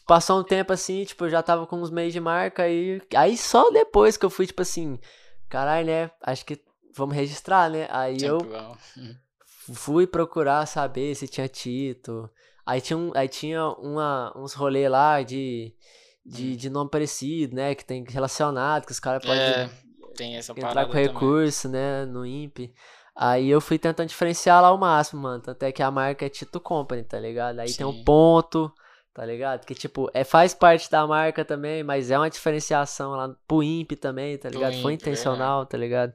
passou um tempo assim, tipo, eu já tava com uns meses de marca, aí, aí só depois que eu fui, tipo assim, caralho, né, acho que vamos registrar, né? Aí eu fui procurar saber se tinha Tito, aí tinha, um, aí tinha uma, uns rolê lá de, de, Hum. de nome parecido, né, que tem relacionado, que os caras podem É, tem essa entrar com também. recurso, né, no INPE. Aí eu fui tentando diferenciar lá o máximo, mano. Tanto é que a marca é Tito Company, tá ligado? Aí tem um Sim. ponto, tá ligado? Que tipo, é, faz parte da marca também, mas é uma diferenciação lá pro INPE também, tá ligado? Foi INPE, intencional, tá ligado?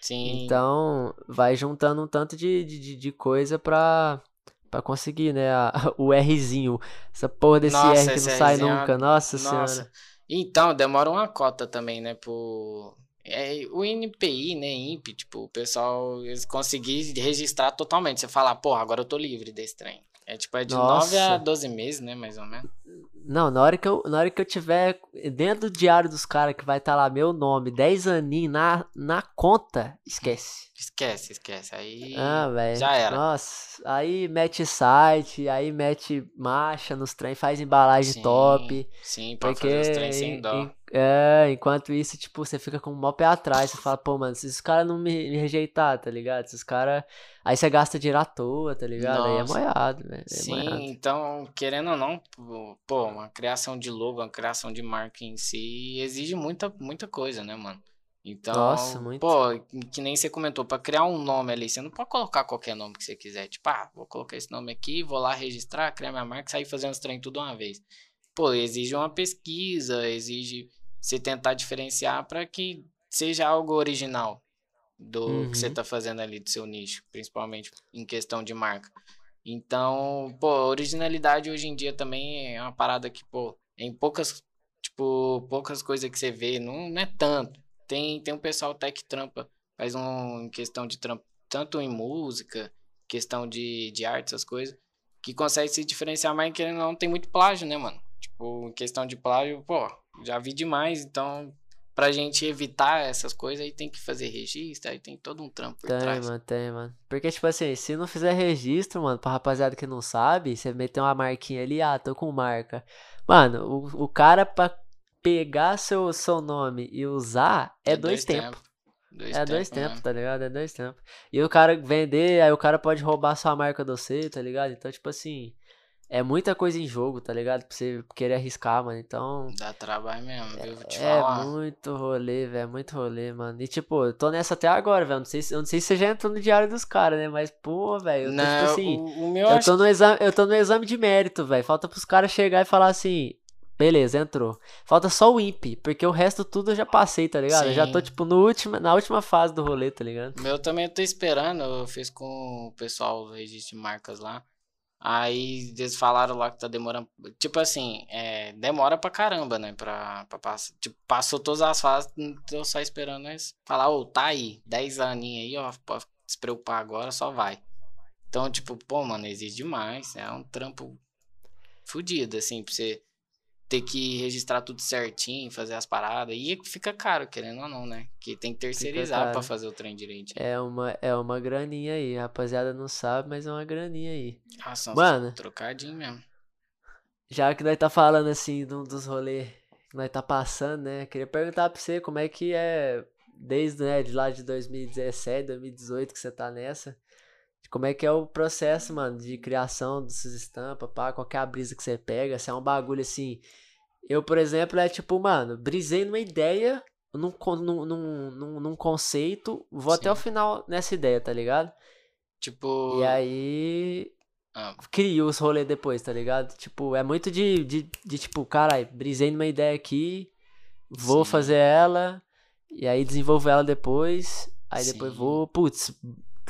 Sim. Então, vai juntando um tanto de, de- de coisa pra, pra conseguir, né? a- o Rzinho. Essa porra desse Nossa, R que não sai Rzinho é uma- nunca. Nossa, Nossa. senhora. Então, demora uma cota também, né, pro... É, o NPI, né, INPE, tipo, o pessoal conseguir registrar totalmente. Você fala, porra, agora eu tô livre desse trem. É tipo, é de 9 a Nossa. 12 meses, né, mais ou menos. Não, na hora que eu, na hora que eu tiver dentro do diário dos caras que vai estar lá meu nome, 10 aninhos na, na conta, esquece. Esquece, esquece. Aí Ah, já era. Nossa, aí mete site, aí mete marcha nos trem, faz embalagem Sim, top. Sim, pra Porque, fazer os trem sem dó. É, enquanto isso, tipo, você fica com o mó pé atrás. Você fala, pô, mano, se os caras não me, me rejeitar, tá ligado? Se os caras. Aí você gasta dinheiro à toa, tá ligado? Aí é Nossa. moiado, velho. É Sim, moiado. então, querendo ou não, pô, uma criação de logo, uma criação de marca em si exige muita, muita coisa, né, mano? Então, Nossa, muito. pô, que nem você comentou, pra criar um nome ali, você não pode colocar qualquer nome que você quiser. Tipo, ah, vou colocar esse nome aqui, vou lá registrar, criar minha marca e sair fazendo os trem tudo uma vez. Pô, exige uma pesquisa, exige você tentar diferenciar pra que seja algo original do que você Uhum. tá fazendo ali do seu nicho, principalmente em questão de marca. Então, pô, originalidade hoje em dia também é uma parada que, pô, em poucas, tipo, poucas coisas que você vê, não, não é tanto. Tem, tem um pessoal até que trampa, faz um em questão de trampo, tanto em música, questão de, de arte, essas coisas, que consegue se diferenciar, mas querendo ou não tem muito plágio, né, mano? Tipo, em questão de plágio, pô, já vi demais, então pra gente evitar essas coisas aí tem que fazer registro, aí tem todo um trampo por Tem, trás. mano, tem, mano. Porque, tipo assim, se não fizer registro, mano, pra rapaziada que não sabe, você meter uma marquinha ali, ah, tô com marca. Mano, o, o cara pra pegar seu, seu nome e usar é, dois tempos. Dois É dois tempos, né? tá ligado? É dois tempos. E o cara vender, aí o cara pode roubar sua marca de você, tá ligado? Então, tipo assim, é muita coisa em jogo, tá ligado? Pra você querer arriscar, mano. Então, Dá trabalho mesmo, viu? Vou te é falar. muito rolê, velho. Muito rolê, mano. E tipo, eu tô nessa até agora, velho. Não sei se, eu não sei se você já entrou no diário dos caras, né? Mas, pô, velho. Eu tô, Não, tipo assim. o, o meu Eu tô, no exame, eu tô no exame de mérito, velho. Falta pros caras chegar e falar assim. Beleza, entrou. Falta só o IMP, porque o resto tudo eu já passei, tá ligado? Eu já tô, Sim. tipo, no última, na última fase do rolê, tá ligado? Meu também eu tô esperando, eu fiz com o pessoal do registro de marcas lá. Aí eles falaram lá que tá demorando. Tipo assim, é, demora pra caramba, né? Pra, pra passar. Tipo, passou todas as fases, tô só esperando eles falar, ô, tá aí, 10 aninhos aí, ó, pode se preocupar agora, só vai. Então, tipo, pô, mano, exige demais. É um trampo fudido, assim, pra você ter que registrar tudo certinho, fazer as paradas. E fica caro, querendo ou não, né? Que tem que terceirizar pra caro. fazer o trem direitinho. É uma, é uma graninha aí. A rapaziada não sabe, mas é uma graninha aí. Nossa, Mano. trocadinho mesmo. Já que nós tá falando assim de dos rolês que nós tá passando, né? Queria perguntar pra você como é que é desde né, de lá de 2017, 2018 que você tá nessa. Como é que é o processo, mano, de criação dessas estampas, pá, qual a brisa que você pega, se é um bagulho assim. Eu, por exemplo, é tipo, mano, brisei numa ideia, num, num, num, num conceito, vou Sim. até o final nessa ideia, tá ligado? Tipo. E aí. Ah. Crio os rolês depois, tá ligado? Tipo, é muito de, de, de tipo, caralho, brisei numa ideia aqui, vou Sim. fazer ela, e aí desenvolvo ela depois, aí Sim. depois vou, putz,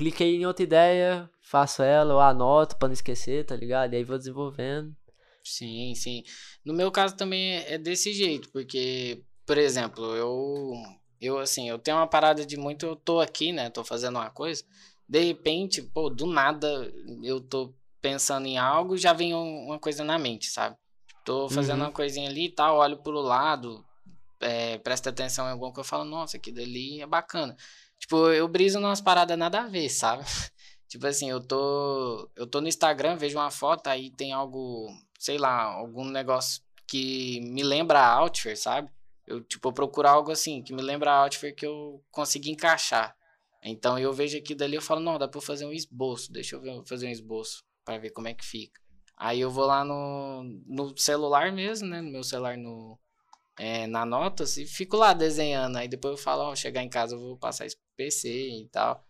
cliquei em outra ideia, faço ela, ou anoto pra não esquecer, tá ligado? E aí vou desenvolvendo. Sim, sim. No meu caso também é desse jeito, porque, por exemplo, eu, eu assim, eu tenho uma parada de muito, eu tô aqui, né, tô fazendo uma coisa, de repente, pô, do nada eu tô pensando em algo, já vem uma coisa na mente, sabe? Tô fazendo uhum. uma coisinha ali e tal, olho pro lado, é, presta atenção em alguma coisa, eu falo, nossa, aquilo dali é bacana. Tipo, eu briso umas paradas nada a ver, sabe? tipo assim, eu tô. Eu tô no Instagram, vejo uma foto, aí tem algo, sei lá, algum negócio que me lembra a Outfit, sabe? Eu, tipo, eu procuro algo assim, que me lembra a Outfit que eu consegui encaixar. Então eu vejo aqui dali eu falo, não, dá pra fazer um esboço, deixa eu ver, fazer um esboço para ver como é que fica. Aí eu vou lá no, no celular mesmo, né? No meu celular no, é, na notas e fico lá desenhando. Aí depois eu falo, ó, chegar em casa eu vou passar esse PC e tal.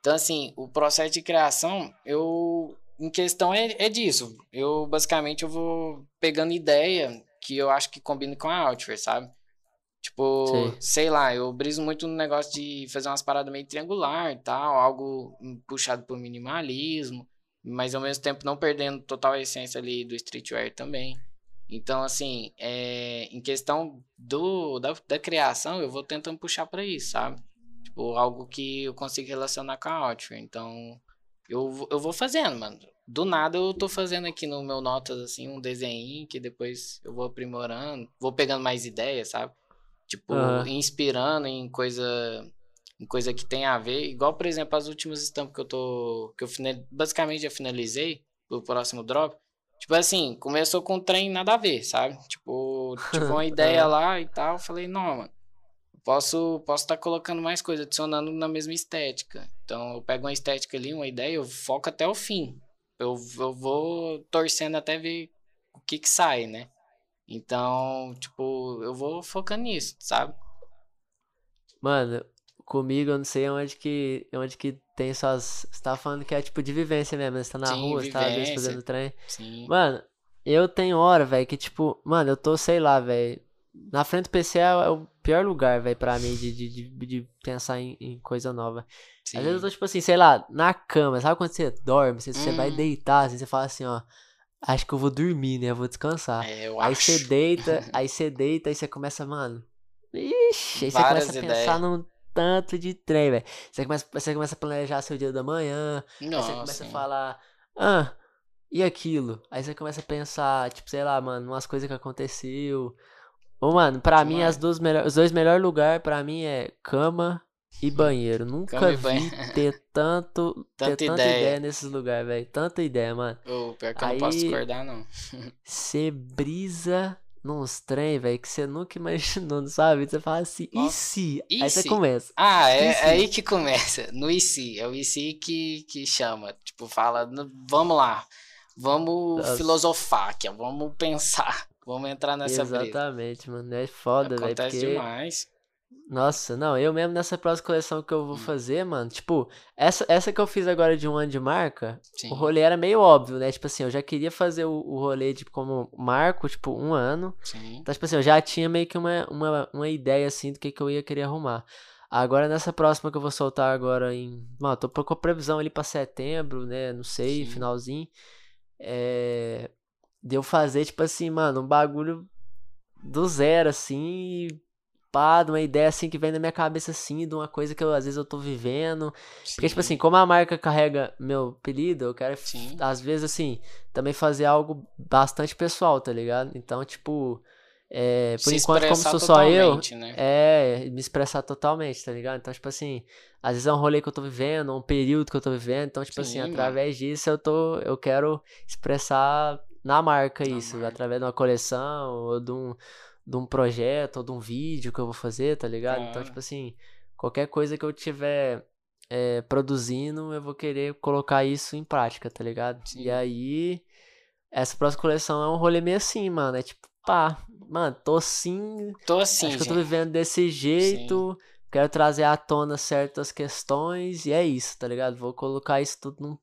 Então, assim, o processo de criação, eu. Em questão é, é disso. Eu basicamente eu vou pegando ideia que eu acho que combina com a Outfit, sabe? Tipo, Sim. sei lá, eu briso muito no negócio de fazer umas paradas meio triangular e tal, algo puxado por minimalismo, mas ao mesmo tempo não perdendo total a essência ali do streetwear também. Então, assim, é, em questão do, da, da criação, eu vou tentando puxar para isso, sabe? Tipo, algo que eu consigo relacionar com a. Então, eu, eu vou fazendo, mano. Do nada eu tô fazendo aqui no meu notas, assim, um desenho que depois eu vou aprimorando, vou pegando mais ideias, sabe? Tipo, uhum. inspirando em coisa em coisa que tem a ver. Igual, por exemplo, as últimas estampas que eu tô. que eu basicamente já finalizei pro próximo drop. Tipo assim, começou com um trem nada a ver, sabe? Tipo, tipo uma ideia lá e tal. Falei, não, mano. Posso posso estar tá colocando mais coisa, adicionando na mesma estética. Então, eu pego uma estética ali, uma ideia, eu foco até o fim. Eu, eu vou torcendo até ver o que que sai, né? Então, tipo, eu vou focando nisso, sabe? Mano, comigo eu não sei onde que, onde que tem suas. Você tá falando que é tipo de vivência mesmo, né? Você tá na Sim, rua, vivência. você tá às vezes fazendo trem. Sim. Mano, eu tenho hora, velho, que tipo, mano, eu tô, sei lá, velho. Na frente do PC é, é o pior lugar, velho, pra mim de, de, de, de pensar em, em, coisa nova. Sim. Às vezes eu tô, tipo assim, sei lá, na cama, sabe quando você dorme? Você, hum. você vai hum. deitar, assim, você fala assim, ó. Acho que eu vou dormir, né? Eu vou descansar. É, eu aí acho. você deita, aí você deita, aí você começa, mano. Ixi, aí você Várias começa a ideias. pensar num tanto de trem, velho. Você começa, você começa a planejar seu dia da manhã. Nossa, aí você começa sim. a falar, ah, e aquilo? Aí você começa a pensar, tipo, sei lá, mano, umas coisas que aconteceu. Ô, mano, pra que mim, as duas melhor, os dois melhores lugares, pra mim, é cama e banheiro. Nunca vi banho. ter tanto, tanta, ter tanta ideia. ideia nesses lugares, velho. Tanta ideia, mano. Ô, pior que Aí, eu não posso discordar, não. Você brisa nos trem, velho, que você nunca imaginou, sabe? Você fala assim, e se? E aí se? você começa. Ah, é, é, aí que começa. No e se. É o e se que, que chama. Tipo, fala, vamos lá. Vamos Nossa. filosofar aqui, vamos pensar. Vamos entrar nessa Exatamente, brisa. mano. É foda, velho. Acontece porque... demais. Nossa, não, eu mesmo nessa próxima coleção que eu vou hum. fazer, mano, tipo, essa, essa que eu fiz agora de um ano de marca, Sim. o rolê era meio óbvio, né? Tipo assim, eu já queria fazer o, o rolê, tipo, como marco, tipo, um ano. Sim. Então, tipo assim, eu já tinha meio que uma, uma, uma ideia, assim, do que, que eu ia querer arrumar. Agora, nessa próxima que eu vou soltar agora em... Mano, tô com a previsão ali pra setembro, né? Não sei, Sim. finalzinho. É... De eu fazer, tipo assim, mano, um bagulho do zero, assim, pá, de uma ideia assim que vem na minha cabeça assim, de uma coisa que eu, às vezes eu tô vivendo. Sim. Porque, tipo assim, como a marca carrega meu apelido, eu quero, Sim. às vezes, assim, também fazer algo bastante pessoal, tá ligado? Então, tipo. É, por Se enquanto, como sou só eu, né? é me expressar totalmente, tá ligado? Então, tipo assim, às vezes é um rolê que eu tô vivendo, um período que eu tô vivendo, então, tipo Sim, assim, mano. através disso eu tô, eu quero expressar na marca na isso, marca. através de uma coleção ou de um, de um projeto ou de um vídeo que eu vou fazer, tá ligado? Então, tipo assim, qualquer coisa que eu tiver é, produzindo, eu vou querer colocar isso em prática, tá ligado? Sim. E aí, essa próxima coleção é um rolê meio assim, mano. É tipo, pá, mano, tô assim. Tô assim. Acho que eu tô vivendo desse jeito. Sim. Quero trazer à tona certas questões. E é isso, tá ligado? Vou colocar isso tudo num,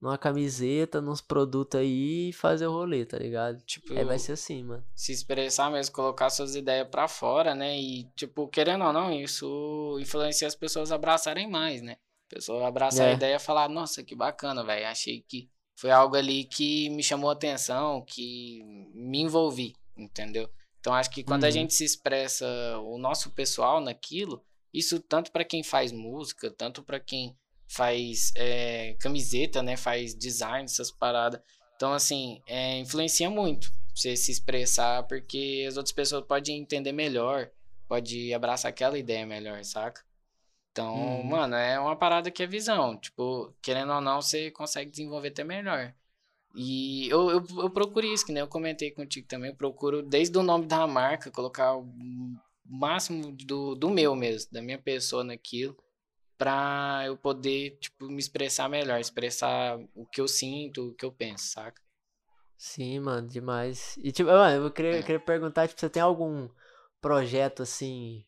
numa camiseta, nos produtos aí e fazer o rolê, tá ligado? Tipo, aí vai ser assim, mano. Se expressar mesmo, colocar suas ideias para fora, né? E, tipo, querendo ou não, isso influencia as pessoas a abraçarem mais, né? A pessoa abraçar é. a ideia e falar, nossa, que bacana, velho. Achei que foi algo ali que me chamou a atenção, que me envolvi, entendeu? Então acho que quando uhum. a gente se expressa o nosso pessoal naquilo, isso tanto para quem faz música, tanto para quem faz é, camiseta, né? Faz design, essas paradas. Então, assim, é, influencia muito você se expressar, porque as outras pessoas podem entender melhor, pode abraçar aquela ideia melhor, saca? Então, hum. mano, é uma parada que é visão. Tipo, querendo ou não, você consegue desenvolver até melhor. E eu, eu, eu procuro isso, que nem eu comentei contigo também. Eu procuro, desde o nome da marca, colocar o máximo do, do meu mesmo, da minha pessoa naquilo pra eu poder, tipo, me expressar melhor, expressar o que eu sinto, o que eu penso, saca? Sim, mano, demais. E, tipo, mano, eu queria, é. queria perguntar, tipo, você tem algum projeto, assim,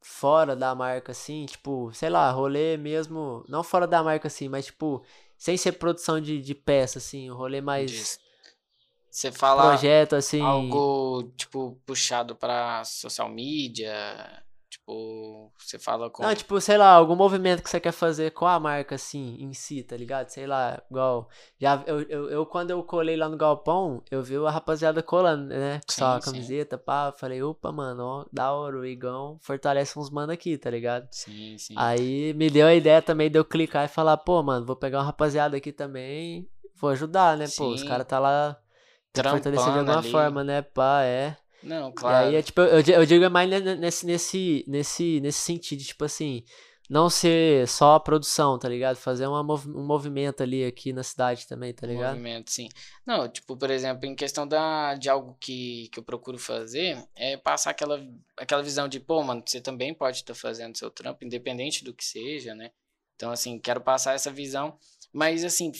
fora da marca, assim, tipo, sei lá, rolê mesmo, não fora da marca, assim, mas, tipo, sem ser produção de, de peça, assim, um rolê mais... Você fala projeto, assim... algo, tipo, puxado pra social media, Tipo, você fala com. Não, tipo, sei lá, algum movimento que você quer fazer com a marca, assim, em si, tá ligado? Sei lá, igual. Já, eu, eu, eu quando eu colei lá no Galpão, eu vi a rapaziada colando, né? Com só a camiseta, sim. pá. Falei, opa, mano, ó, da hora, o Igão fortalece uns mano aqui, tá ligado? Sim, sim. Aí me deu a ideia também de eu clicar e falar, pô, mano, vou pegar uma rapaziada aqui também, vou ajudar, né? Sim. Pô, os caras tá lá. Fortalecer de alguma ali. forma, né? Pá, é. Não, claro. E aí, é, tipo, eu, eu digo é mais nesse, nesse, nesse, nesse sentido, tipo assim, não ser só a produção, tá ligado? Fazer uma, um movimento ali aqui na cidade também, tá ligado? Movimento, sim. Não, tipo, por exemplo, em questão da, de algo que, que eu procuro fazer, é passar aquela, aquela visão de, pô, mano, você também pode estar tá fazendo seu trampo, independente do que seja, né? Então, assim, quero passar essa visão. Mas, assim,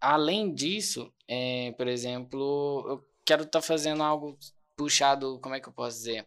além disso, é, por exemplo, eu quero estar tá fazendo algo puxado, como é que eu posso dizer?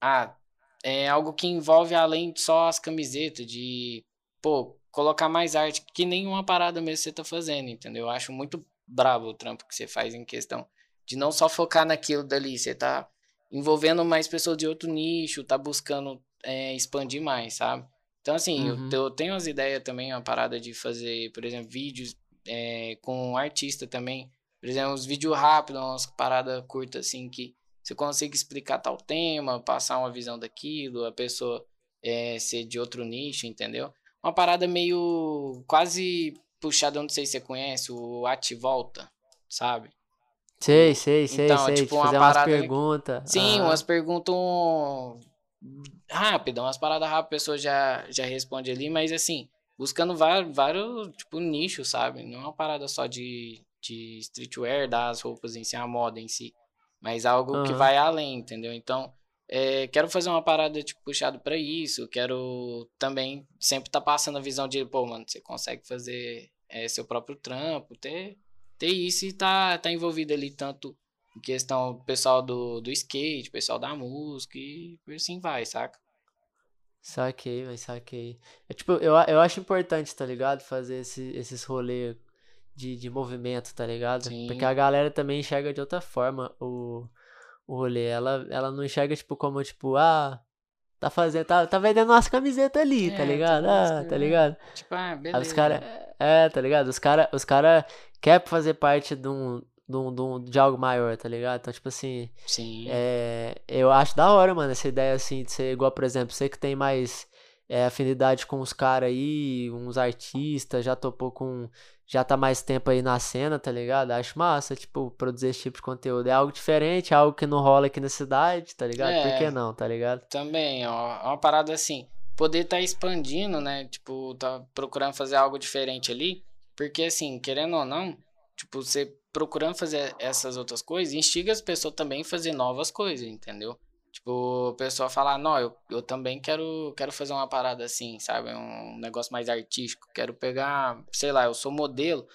Ah, é algo que envolve além de só as camisetas, de, pô, colocar mais arte, que nenhuma parada mesmo você tá fazendo, entendeu? Eu acho muito brabo o trampo que você faz em questão de não só focar naquilo dali, você tá envolvendo mais pessoas de outro nicho, tá buscando é, expandir mais, sabe? Então, assim, uhum. eu, eu, tenho as ideias também, uma parada de fazer, por exemplo, vídeos é, com um artista também. Por exemplo, uns vídeos rápidos, umas paradas curtas, assim, que você consegue explicar tal tema, passar uma visão daquilo, a pessoa é, ser de outro nicho, entendeu? Uma parada meio quase puxada, não sei se você conhece, o Ativolta, sabe? Sei, sei, sei, então, sei. Tipo, uma fazer parada... umas perguntas. Sim, umas perguntas rápidas, umas paradas rápidas, a pessoa já, já responde ali, mas assim, buscando vários, vários tipo, nichos, sabe? Não é uma parada só de, de streetwear, das roupas em si, a moda em si mas algo uhum. que vai além, entendeu? Então, é, quero fazer uma parada tipo, puxado para isso, quero também sempre estar tá passando a visão de, pô, mano, você consegue fazer é, seu próprio trampo, ter, ter isso e tá, tá envolvido ali tanto em questão pessoal do, do skate, pessoal da música e por assim vai, saca? Saquei, mas saquei. É, tipo, eu, eu acho importante, tá ligado? Fazer esse, esses rolês de, de movimento, tá ligado? Sim. Porque a galera também enxerga de outra forma o, o rolê. Ela, ela não enxerga, tipo, como, tipo, ah, tá fazendo, tá, tá vendendo umas camisetas ali, tá é, tá ligado? Ah, tá ligado? Tipo, ah, beleza. Aí os cara, é, tá ligado? Os cara, os cara quer fazer parte de um, de, um, de, um, de algo maior, tá ligado? Então, tipo assim, Sim. É, eu acho da hora, mano, essa ideia, assim, de ser igual, por exemplo, você que tem mais é, afinidade com os caras aí, uns artistas, já topou com já tá mais tempo aí na cena, tá ligado? Acho massa, tipo, produzir esse tipo de conteúdo. É algo diferente, é algo que não rola aqui na cidade, tá ligado? É, Por que não, tá ligado? Também, ó, é uma parada assim, poder tá expandindo, né? Tipo, tá procurando fazer algo diferente ali, porque assim, querendo ou não, tipo, você procurando fazer essas outras coisas, instiga as pessoas também a fazer novas coisas, entendeu? Tipo, o pessoal falar, não, eu, eu também quero, quero fazer uma parada assim, sabe? Um negócio mais artístico. Quero pegar, sei lá, eu sou modelo,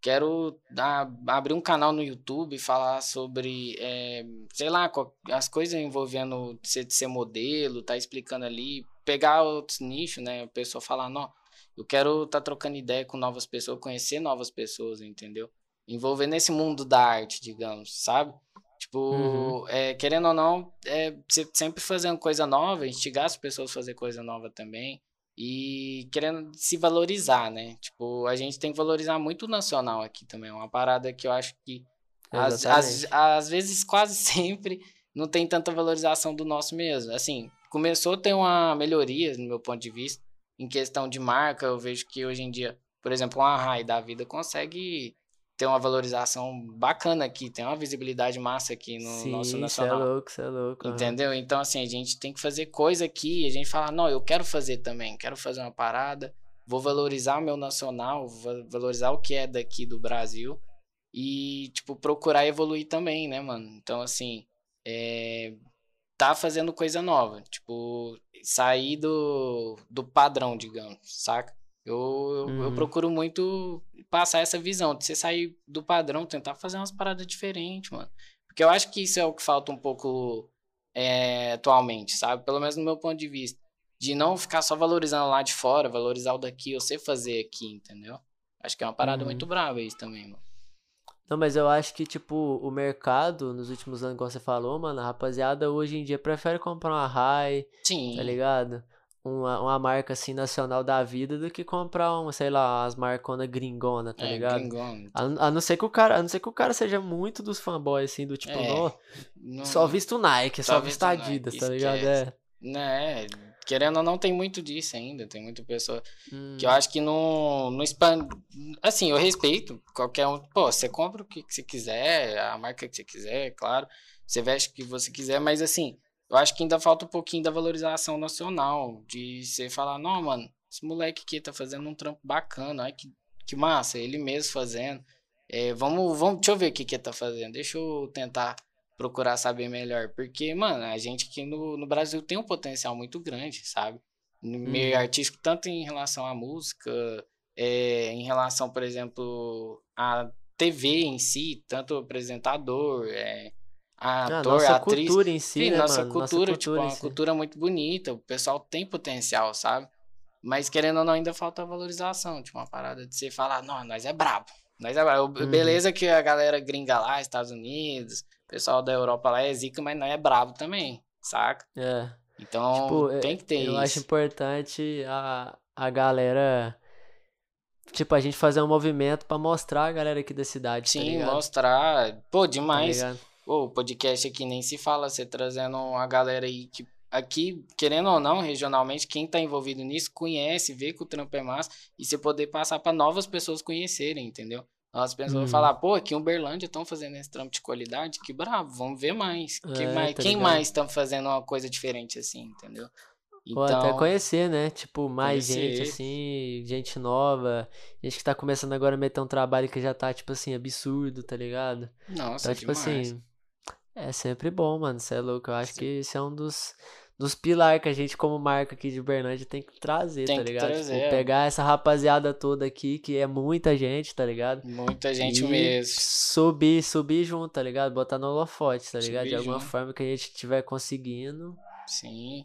quero dar, abrir um canal no YouTube e falar sobre, é, sei lá, as coisas envolvendo ser, ser modelo, tá explicando ali, pegar outros nichos, né? O pessoal falar, não, eu quero tá trocando ideia com novas pessoas, conhecer novas pessoas, entendeu? Envolver nesse mundo da arte, digamos, sabe? Tipo, uhum. é, querendo ou não, é, sempre fazendo coisa nova, instigar as pessoas a fazer coisa nova também. E querendo se valorizar, né? Tipo, a gente tem que valorizar muito o nacional aqui também. É uma parada que eu acho que às, às, às vezes, quase sempre, não tem tanta valorização do nosso mesmo. Assim, começou a ter uma melhoria, no meu ponto de vista, em questão de marca. Eu vejo que hoje em dia, por exemplo, uma RAI da vida consegue ter uma valorização bacana aqui, tem uma visibilidade massa aqui no Sim, nosso nacional. Isso é louco, isso é louco. Entendeu? Uhum. Então, assim, a gente tem que fazer coisa aqui, a gente fala, não, eu quero fazer também, quero fazer uma parada, vou valorizar o meu nacional, vou valorizar o que é daqui do Brasil e, tipo, procurar evoluir também, né, mano? Então, assim, é, tá fazendo coisa nova, tipo, sair do, do padrão, digamos, saca? Eu, eu, uhum. eu, procuro muito passar essa visão, de você sair do padrão, tentar fazer umas paradas diferentes, mano. Porque eu acho que isso é o que falta um pouco é, atualmente, sabe? Pelo menos no meu ponto de vista. De não ficar só valorizando lá de fora, valorizar o daqui, você fazer aqui, entendeu? Acho que é uma parada uhum. muito brava isso também, mano. Não, mas eu acho que, tipo, o mercado, nos últimos anos, como você falou, mano, a rapaziada hoje em dia prefere comprar uma high, Sim. tá ligado? Uma, uma marca assim nacional da vida do que comprar uma, sei lá, as marconas gringona, tá é, ligado? Gringona. A, a, não ser que o cara, a não ser que o cara seja muito dos fanboys assim do tipo, é, não, só visto Nike, só, só visto Adidas, Nike, tá ligado? É. Né, querendo ou não tem muito disso ainda, tem muita pessoa hum. que eu acho que não não expande, assim, eu respeito qualquer um, pô, você compra o que, que você quiser, a marca que você quiser, claro. Você veste o que você quiser, mas assim, eu acho que ainda falta um pouquinho da valorização nacional, de você falar, não, mano, esse moleque aqui tá fazendo um trampo bacana, olha que, que massa, ele mesmo fazendo. É, vamos, vamos, deixa eu ver o que que ele tá fazendo, deixa eu tentar procurar saber melhor, porque, mano, a gente aqui no, no Brasil tem um potencial muito grande, sabe? No meio uhum. artístico, tanto em relação à música, é, em relação, por exemplo, à TV em si, tanto apresentador, é, a ah, ator, nossa a atriz. cultura em si, Sim, né, nossa, mano? cultura, nossa cultura, tipo, uma si. cultura muito bonita. O pessoal tem potencial, sabe? Mas querendo ou não, ainda falta valorização. Tipo, uma parada de você falar, não, nós é brabo. Nós é brabo. Uhum. Beleza que a galera gringa lá, Estados Unidos, o pessoal da Europa lá é zica, mas não é brabo também, saca? É. Então, tipo, é, tem que ter eu isso. Eu acho importante a, a galera tipo, a gente fazer um movimento para mostrar a galera aqui da cidade. Tá Sim, tá mostrar. Pô, demais. Tá o podcast aqui nem se fala, você trazendo uma galera aí que aqui, querendo ou não, regionalmente, quem está envolvido nisso conhece, vê que o trampo é massa e você poder passar para novas pessoas conhecerem, entendeu? As pessoas uhum. vão falar, pô, aqui em Uberlândia estão fazendo esse trampo de qualidade, que bravo, vamos ver mais. Que é, mais tá quem mais está fazendo uma coisa diferente assim, entendeu? Então, Ou até conhecer, né? Tipo, mais conhecer. gente, assim, gente nova, gente que tá começando agora a meter um trabalho que já tá, tipo assim, absurdo, tá ligado? Nossa, então, tipo demais. assim, é sempre bom, mano. Você é louco. Eu acho Sim. que esse é um dos, dos pilares que a gente, como marca aqui de Bernardo, tem que trazer, tem tá ligado? Tipo, trazer. Tipo, pegar essa rapaziada toda aqui, que é muita gente, tá ligado? Muita gente e mesmo. Subir, subir junto, tá ligado? Botar no holofote, tá ligado? Subir de alguma junto. forma que a gente estiver conseguindo. Sim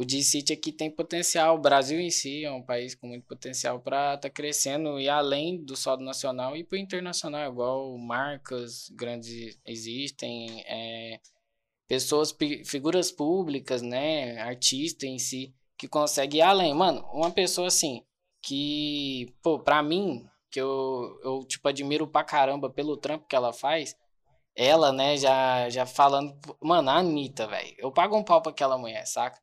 o D-City aqui tem potencial. O Brasil em si é um país com muito potencial para estar tá crescendo e além do solo nacional e para o internacional, igual marcas grandes existem, é, pessoas, figuras públicas, né, artista em si, que consegue ir além. Mano, uma pessoa assim, que, pô, pra mim, que eu, eu tipo, admiro pra caramba pelo trampo que ela faz, ela, né, já, já falando, mano, a Anitta, velho, eu pago um pau pra aquela mulher, saca?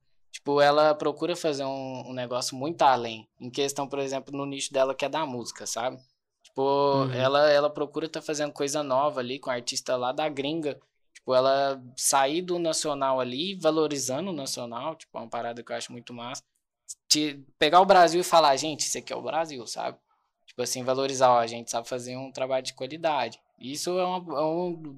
Tipo, ela procura fazer um, um, negócio muito além. Em questão, por exemplo, no nicho dela que é da música, sabe? Tipo, uhum. ela, ela procura estar tá fazendo coisa nova ali com a artista lá da gringa. Tipo, ela sair do nacional ali, valorizando o nacional, tipo, é uma parada que eu acho muito massa. Te, pegar o Brasil e falar, gente, isso aqui é o Brasil, sabe? Tipo assim, valorizar, ó, a gente sabe fazer um trabalho de qualidade. Isso é, uma, é um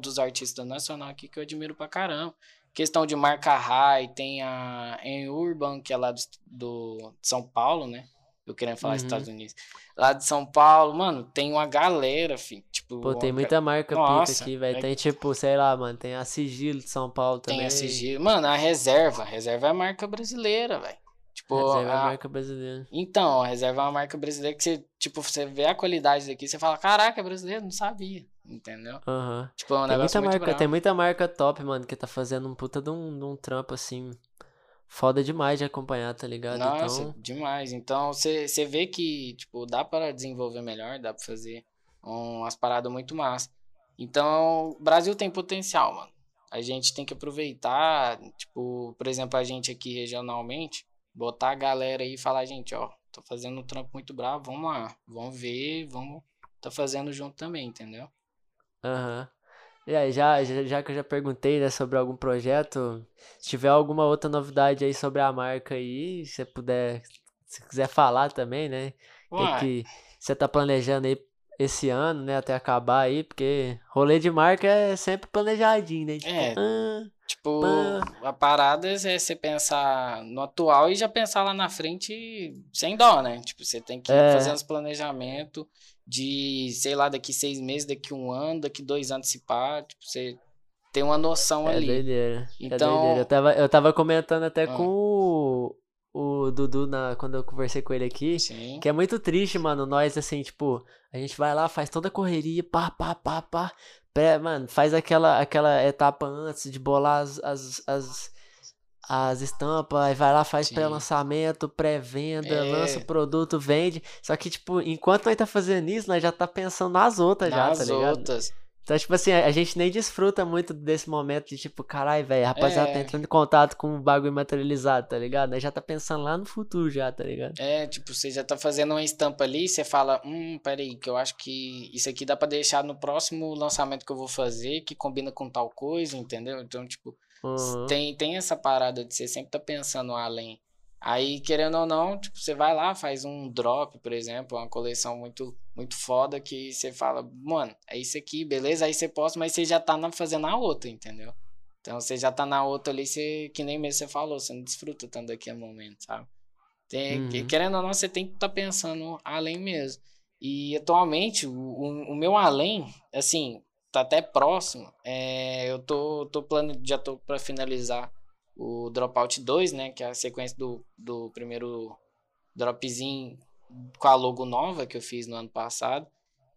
dos artistas nacional aqui que eu admiro pra caramba. Questão de marca high, tem a em Urban, que é lá do, do São Paulo, né? Eu querendo falar uhum. Estados Unidos. Lá de São Paulo, mano, tem uma galera, filho. Tipo, Pô, tem muita marca Nossa, pica aqui, velho. É... Tem tipo, sei lá, mano, tem a Sigilo de São Paulo também. Tem a Sigilo. Mano, a Reserva. A Reserva é a marca brasileira, velho. Tipo, a reserva a... é a marca brasileira. Então, a reserva é uma marca brasileira que você, tipo, você vê a qualidade daqui, você fala, caraca, é brasileiro, não sabia. Entendeu? Uhum. Tipo, é um tem muita marca, Tem muita marca top, mano, que tá fazendo um puta de um, de um trampo assim. Foda demais de acompanhar, tá ligado? Nossa, então... demais. Então, você vê que, tipo, dá para desenvolver melhor, dá pra fazer umas paradas muito massa. Então, o Brasil tem potencial, mano. A gente tem que aproveitar, tipo, por exemplo, a gente aqui regionalmente, botar a galera aí e falar, gente, ó, tô fazendo um trampo muito bravo, vamos lá, vamos ver, vamos tá fazendo junto também, entendeu? Aham. E aí, já, já, já que eu já perguntei, né, sobre algum projeto, se tiver alguma outra novidade aí sobre a marca aí, se você puder, se quiser falar também, né, o que, que você tá planejando aí esse ano, né, até acabar aí, porque rolê de marca é sempre planejadinho, né? Tipo, é. Ah, tipo, a parada é você pensar no atual e já pensar lá na frente sem dó, né? Tipo, você tem que é. fazer os planejamentos de, sei lá, daqui seis meses, daqui um ano, daqui dois anos se pá, tipo, você tem uma noção é ali. Doideira. É então, é doideira. Eu tava, eu tava comentando até ah. com o, o Dudu na, quando eu conversei com ele aqui, Sim. que é muito triste, mano, nós assim, tipo, a gente vai lá, faz toda a correria, pá, pá, pá, pá, pré, mano, faz aquela, aquela etapa antes de bolar as, as, as as estampas, aí vai lá, faz pré-lançamento, pré-venda, é. lança o produto, vende. Só que, tipo, enquanto nós tá fazendo isso, nós já tá pensando nas outras nas já, tá ligado? Outras. Então, tipo assim, a gente nem desfruta muito desse momento de tipo, caralho, velho, rapaziada tá é. tá entrando em contato com um bagulho materializado, tá ligado? Nós já tá pensando lá no futuro já, tá ligado? É, tipo, você já tá fazendo uma estampa ali, você fala, hum, peraí, que eu acho que isso aqui dá pra deixar no próximo lançamento que eu vou fazer, que combina com tal coisa, entendeu? Então, tipo, Uhum. Tem, tem essa parada de você sempre tá pensando além. Aí, querendo ou não, tipo, você vai lá, faz um drop, por exemplo, uma coleção muito, muito foda que você fala, mano, é isso aqui, beleza? Aí você posta, mas você já tá na, fazendo a outra, entendeu? Então você já tá na outra ali, você, que nem mesmo você falou, você não desfruta tanto daqui a momento, sabe? Tem, uhum. Querendo ou não, você tem que estar tá pensando além mesmo. E atualmente, o, o, o meu além, assim, tá até próximo. É, eu tô, tô plano, já tô para finalizar o Dropout 2, né? Que é a sequência do, do primeiro dropzinho com a logo nova que eu fiz no ano passado.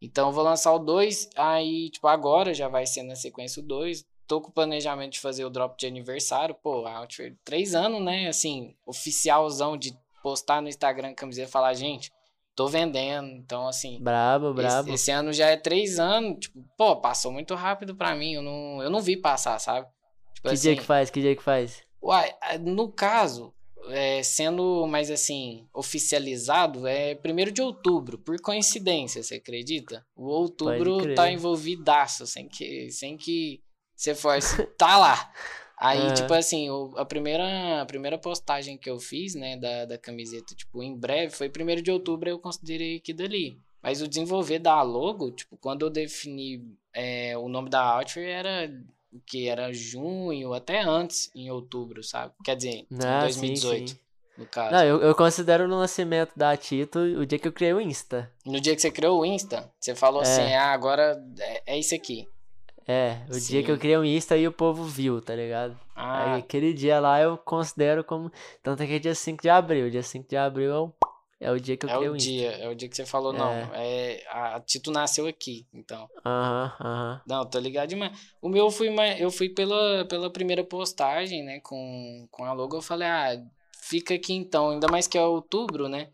Então eu vou lançar o 2, aí, tipo, agora já vai ser na sequência o 2. Tô com o planejamento de fazer o drop de aniversário. Pô, Outfit, três anos, né? Assim, oficialzão de postar no Instagram camiseta e falar, gente, tô vendendo. Então, assim. Brabo, brabo. Esse, esse, ano já é três anos. Tipo, pô, passou muito rápido pra mim. Eu não, eu não vi passar, sabe? Tipo, que assim, dia que faz? Que dia que faz? Uai, no caso, é, sendo mais assim, oficializado, é primeiro de outubro, por coincidência, você acredita? O outubro tá envolvidaço, sem que, sem que você fosse. tá lá. Aí, é. tipo assim, o, a, primeira, a primeira postagem que eu fiz, né, da, da camiseta, tipo, em breve, foi primeiro de outubro, eu considerei que dali. Mas o desenvolver da logo, tipo, quando eu defini é, o nome da outfit, era que era junho, até antes, em outubro, sabe? Quer dizer, ah, 2018. Sim, sim. No caso. Não, eu, eu considero o nascimento da Tito o dia que eu criei o Insta. No dia que você criou o Insta, você falou é. assim: ah, agora é, é isso aqui. É, o Sim. dia que eu criei um Insta e o povo viu, tá ligado? Ah. Aí aquele dia lá eu considero como. Tanto é que é dia 5 de abril. Dia 5 de abril é o, é o dia que eu é criei o, o dia, É o dia que você falou, é. não. É, a Tito nasceu aqui, então. Aham, uh aham. -huh, uh -huh. Não, tô ligado demais. O meu eu fui, eu fui pela, pela primeira postagem, né? Com, com a logo. Eu falei, ah, fica aqui então. Ainda mais que é outubro, né?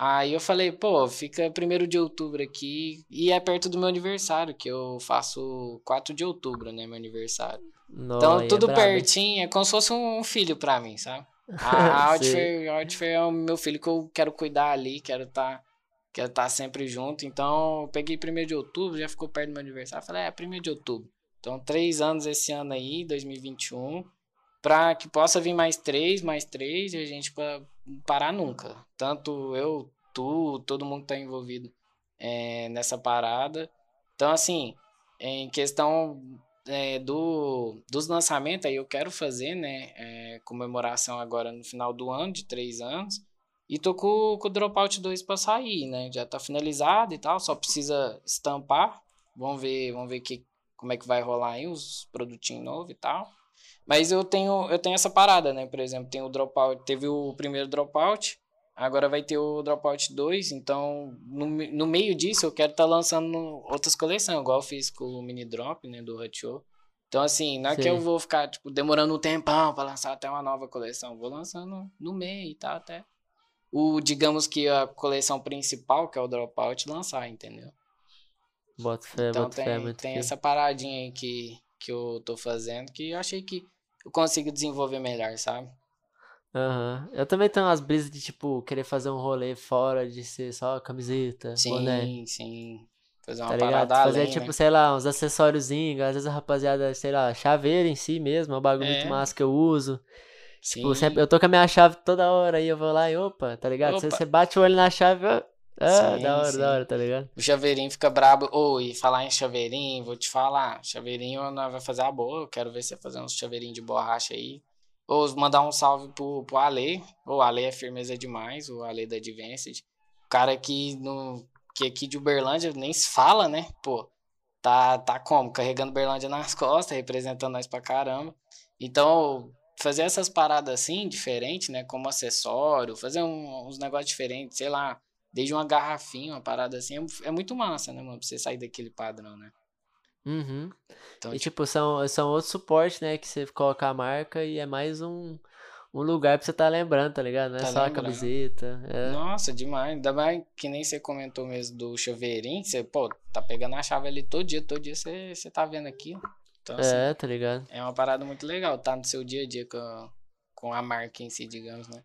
Aí eu falei, pô, fica primeiro de outubro aqui e é perto do meu aniversário, que eu faço 4 de outubro, né, meu aniversário. então, é tudo é pertinho, é como se fosse um filho pra mim, sabe? A Outfair, é o meu filho que eu quero cuidar ali, quero estar tá, quero tá sempre junto. Então, eu peguei primeiro de outubro, já ficou perto do meu aniversário. Falei, é, primeiro de outubro. Então, três anos esse ano aí, 2021 para que possa vir mais três, mais três, e a gente para parar nunca. Tanto eu, tu, todo mundo está envolvido é, nessa parada. Então, assim, em questão é, do, dos lançamentos, aí eu quero fazer, né? É, comemoração agora no final do ano, de três anos. E tô com, com o Dropout 2 para sair, né? Já tá finalizado e tal, só precisa estampar. Vamos ver, vamos ver que, como é que vai rolar aí os produtinhos novos e tal. Mas eu tenho, eu tenho essa parada, né? Por exemplo, tem o Dropout, teve o primeiro Dropout, agora vai ter o Dropout 2, então no, no meio disso eu quero estar tá lançando outras coleções, igual eu fiz com o Mini Drop, né, do Hot Show. Então, assim, não é Sim. que eu vou ficar, tipo, demorando um tempão para lançar até uma nova coleção. Vou lançando no meio e tal, até o, digamos que a coleção principal, que é o Dropout, lançar, entendeu? Bota fé, então bota tem, fé, tem essa paradinha aí que, que eu tô fazendo que eu achei que eu consigo desenvolver melhor, sabe? Aham. Uhum. Eu também tenho umas brisas de, tipo, querer fazer um rolê fora de ser só camiseta, sim, boné. Sim, sim. Fazer uma tá parada? Fazer, além, tipo, né? sei lá, uns acessóriozinhos, às vezes a rapaziada, sei lá, chaveiro em si mesmo, é um bagulho É. muito massa que eu uso. Sim. Tipo, sempre, eu tô com a minha chave toda hora aí eu vou lá e opa, tá ligado? Você, Opa. você bate o olho na chave, ó, ah, Sim, da hora, sim. da hora, tá ligado? O chaveirinho fica brabo. Ou, e falar em chaveirinho, vou te falar. Chaveirinho nós vai fazer a boa. Eu quero ver você fazer uns chaveirinhos de borracha aí. Ou mandar um salve pro, pro Ale. O Ale é firmeza demais, o Ale da Advanced. O cara que, no, que aqui de Uberlândia nem se fala, né? Pô, tá, tá como? Carregando Uberlândia nas costas, representando nós pra caramba. Então, fazer essas paradas assim, diferentes, né? Como acessório, fazer um- uns negócios diferentes, sei lá, desde uma garrafinha, uma parada assim, é, é muito massa, né, mano? Pra você sair daquele padrão, né? Uhum. Então, E tipo, tipo, são, são outros suportes, né? Que você coloca a marca e é mais um, um lugar pra você tá lembrando, tá ligado? Não é Tá só a lembrando. camiseta. É. nossa, demais. Ainda mais que nem você comentou mesmo do chaveirinho, você, pô, tá pegando a chave ali todo dia, todo dia você, você tá vendo aquilo. Então, assim, É, tá ligado? é uma parada muito legal, tá no seu dia a dia com a, com a marca em si, digamos, né?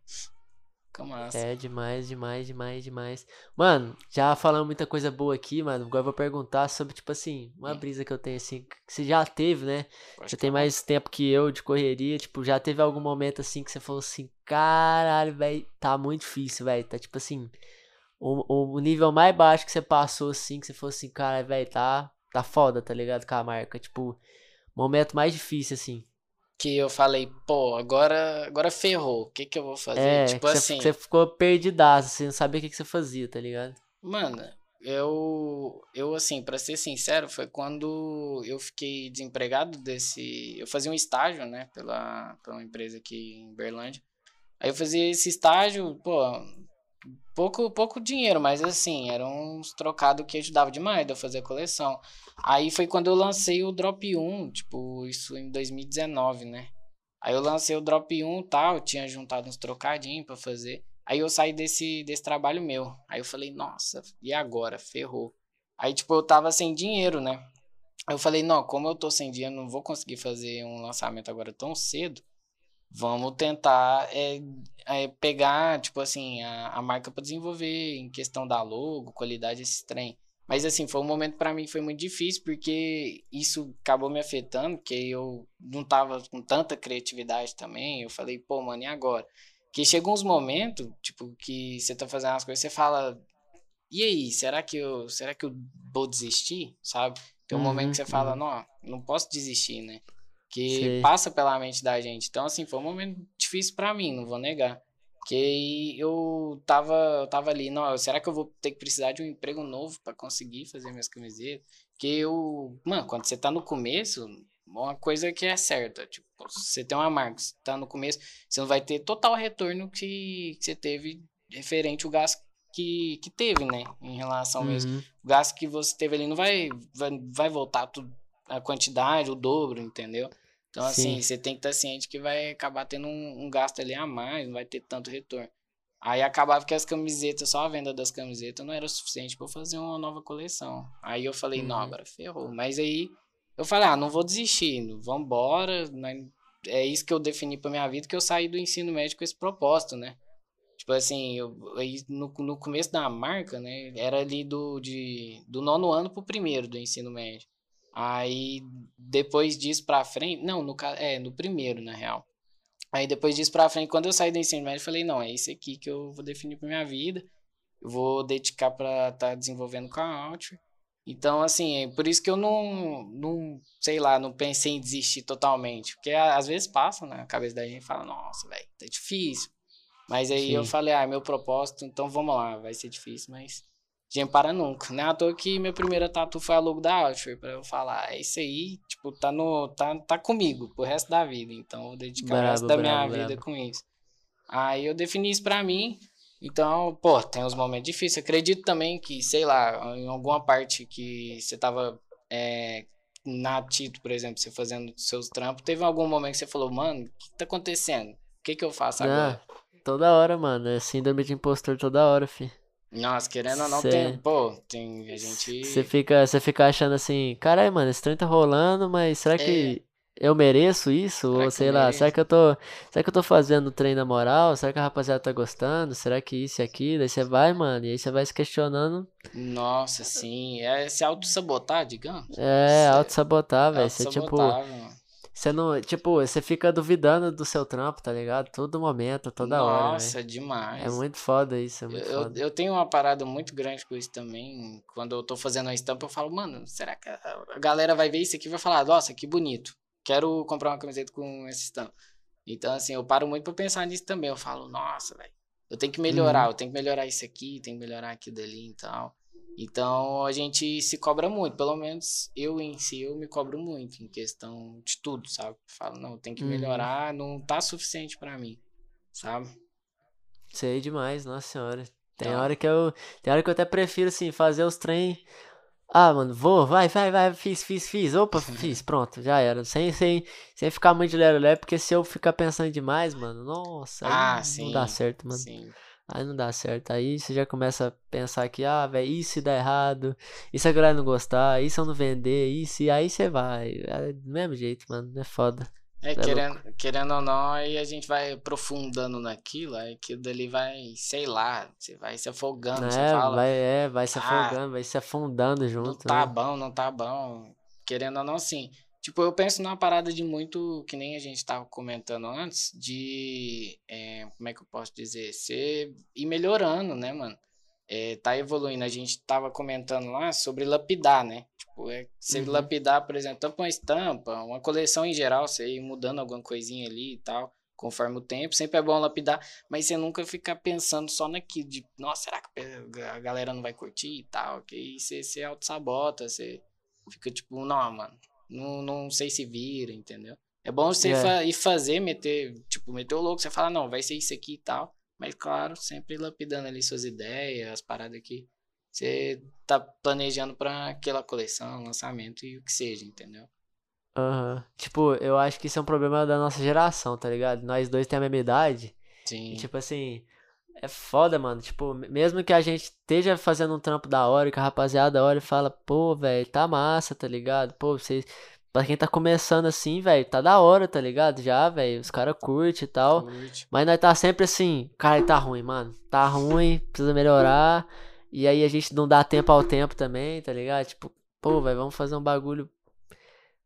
Fica massa. É demais, demais, demais, demais. Mano, já falamos muita coisa boa aqui, mano. Agora eu vou perguntar sobre, tipo assim, uma Hum. brisa que eu tenho assim, que você já teve, né? Pode Você tem mais tempo que eu de correria, tipo, já teve algum momento assim que você falou assim, caralho, velho, tá muito difícil, velho. Tá tipo assim, o, o nível mais baixo que você passou assim, que você falou assim, caralho, velho, tá, tá foda, tá ligado? Com a marca. Tipo, momento mais difícil, assim. Que eu falei, pô, agora, agora ferrou. O que que eu vou fazer? É, tipo você, assim, você ficou perdidaço, você não sabia o que, que você fazia, tá ligado? Mano, eu, eu assim, pra ser sincero, foi quando eu fiquei desempregado desse, eu fazia um estágio, né, pela, pela uma empresa aqui em Berlândia. Aí eu fazia esse estágio, pô, pouco, pouco dinheiro, mas assim, era uns trocados que ajudava demais de eu fazer a coleção. Aí foi quando eu lancei o Drop 1, tipo, isso em 2019, né? Aí eu lancei o Drop 1 e tal, tinha juntado uns trocadinhos pra fazer. Aí eu saí desse, desse trabalho meu. Aí eu falei, nossa, e agora? Ferrou. Aí, tipo, eu tava sem dinheiro, né? Eu falei, não, como eu tô sem dinheiro, não vou conseguir fazer um lançamento agora tão cedo. Vamos tentar é, é, pegar, tipo assim, a, a marca pra desenvolver em questão da logo, qualidade, esse trem. Mas assim, foi um momento pra mim foi muito difícil, porque isso acabou me afetando, porque eu não tava com tanta criatividade também. Eu falei, pô, mano, e agora? Que chega uns momentos, tipo, que você tá fazendo as coisas, você fala, e aí, será que eu, será que eu vou desistir, sabe? Tem um momento que você Uhum, fala, uhum. não, não posso desistir, né? Que Sei. passa pela mente da gente. Então, assim, foi um momento difícil pra mim, não vou negar. Que eu tava, eu tava ali, não, será que eu vou ter que precisar de um emprego novo pra conseguir fazer minhas camisetas? Que eu, mano, quando você tá no começo, uma coisa que é certa, tipo, você tem uma marca, você tá no começo, você não vai ter total retorno que, que você teve referente ao gasto que, que teve, né? Em relação mesmo. Uhum. O gasto que você teve ali não vai, vai, vai voltar tudo, a quantidade, o dobro, entendeu? Então, assim, Sim. você tem que estar ciente que vai acabar tendo um, um gasto ali a mais, não vai ter tanto retorno. Aí acabava que as camisetas, só a venda das camisetas não era o suficiente para fazer uma nova coleção. Aí eu falei, não, Uhum. agora ferrou. Mas aí eu falei, ah, não vou desistir, vambora. né? É isso que eu defini pra minha vida, que eu saí do ensino médio com esse propósito, né? Tipo assim, eu, aí no, no começo da marca, né? Era ali do, de, do nono ano pro primeiro do ensino médio. Aí depois disso pra frente, não, no, é, no primeiro, na real. Aí depois disso pra frente, quando eu saí do ensino médio, eu falei, não, é isso aqui que eu vou definir pra minha vida. Eu vou dedicar pra estar desenvolvendo com a Outfit. Então, assim, é por isso que eu não, não, sei lá, não pensei em desistir totalmente. Porque às vezes passa na cabeça da gente e fala, nossa, velho, tá difícil. Mas aí Sim. eu falei, ah, é meu propósito, então vamos lá, vai ser difícil, mas gente para nunca. Não é à toa que minha primeira tatu foi a logo da Outfit, pra eu falar, é isso aí, tipo, tá, no, tá, tá comigo pro resto da vida. Então vou dedicar bravo, o resto da minha bravo. vida com isso. Aí eu defini isso pra mim. Então, pô, tem uns momentos difíceis. Acredito também que, sei lá, em alguma parte que você tava é, na Tito, por exemplo, você fazendo seus trampos, teve algum momento que você falou, mano, o que tá acontecendo? O que que eu faço agora? Ah, toda hora, mano. É síndrome de impostor toda hora, fi. Nossa, querendo ou não, Cê... tem. Pô, tem. A gente. Você fica, fica achando assim, caralho, mano, esse trem tá rolando, mas será que é. eu mereço isso? Será Ou sei lá, será que eu tô. Será que eu tô fazendo o trem na moral? Será que a rapaziada tá gostando? Será que isso e aquilo? Aí você vai, mano, e aí você vai se questionando. Nossa, sim. É se auto-sabotar, digamos. É, auto-sabotar, velho. Você, tipo. Mano. Você não, tipo, você fica duvidando do seu trampo, tá ligado? Todo momento, toda Nossa, hora. Nossa, demais. É muito foda isso, é muito eu, foda. Eu tenho uma parada muito grande com isso também. Quando eu tô fazendo a estampa, eu falo, mano, será que a galera vai ver isso aqui e vai falar, nossa, que bonito. Quero comprar uma camiseta com essa estampa. Então, assim, eu paro muito pra pensar nisso também. Eu falo, nossa, velho, eu tenho que melhorar, uhum. eu tenho que melhorar isso aqui, tenho que melhorar aquilo dali e tal. Então a gente se cobra muito, pelo menos eu em si eu me cobro muito em questão de tudo, sabe? Falo, não, tem que uhum. melhorar, uhum. não tá suficiente para mim, sabe? Sei demais, nossa senhora. Tem então, hora que eu, tem hora que eu até prefiro assim fazer os trem ah, mano, vou, vai, vai, vai, fiz, fiz, fiz. Opa, fiz, pronto, já era. Sem, sem, sem ficar muito de lero porque se eu ficar pensando demais, mano, nossa, ah, não sim, dá certo, mano. Sim. Aí não dá certo. Aí você já começa a pensar que, ah, velho, isso dá errado, isso a galera não gostar, isso eu não vender, isso, e aí você vai. É do mesmo jeito, mano, é foda. É, é querendo, querendo ou não, aí a gente vai aprofundando naquilo, aí aquilo dali vai, sei lá, você vai se afogando, é, você fala. Vai, é, vai se ah, afogando, vai se afundando junto. Não tá né? bom, não tá bom. Querendo ou não, sim. Tipo, eu penso numa parada de muito, que nem a gente tava comentando antes, de, é, como é que eu posso dizer, ser, ir melhorando, né, mano? É, tá evoluindo. A gente tava comentando lá sobre lapidar, né? Tipo, é, você uhum. lapidar, por exemplo, tanto uma estampa, uma coleção em geral, você ir mudando alguma coisinha ali e tal, conforme o tempo. Sempre é bom lapidar, mas você nunca fica pensando só naquilo, de, nossa, será que a galera não vai curtir e tal? Que aí você, você auto-sabota, você fica tipo, não, mano, não, não sei se vira, entendeu? É bom você é. ir fazer, meter, tipo, meter o louco, você fala, não, vai ser isso aqui e tal. Mas, claro, sempre lapidando ali suas ideias, as paradas que você tá planejando para aquela coleção, lançamento e o que seja, entendeu? Aham. Uhum. Tipo, eu acho que isso é um problema da nossa geração, tá ligado? Nós dois temos a mesma idade. Sim. E, tipo assim, é foda, mano. Tipo, mesmo que a gente esteja fazendo um trampo da hora que a rapaziada olha e fala, pô, velho, tá massa, tá ligado? Pô, vocês. Pra quem tá começando assim, velho, tá da hora, tá ligado? Já, velho, os caras curtem e tal. Curte. Mas nós tá sempre assim, cara, tá ruim, mano. Tá ruim, precisa melhorar. E aí a gente não dá tempo ao tempo também, tá ligado? Tipo, pô, velho, vamos fazer um bagulho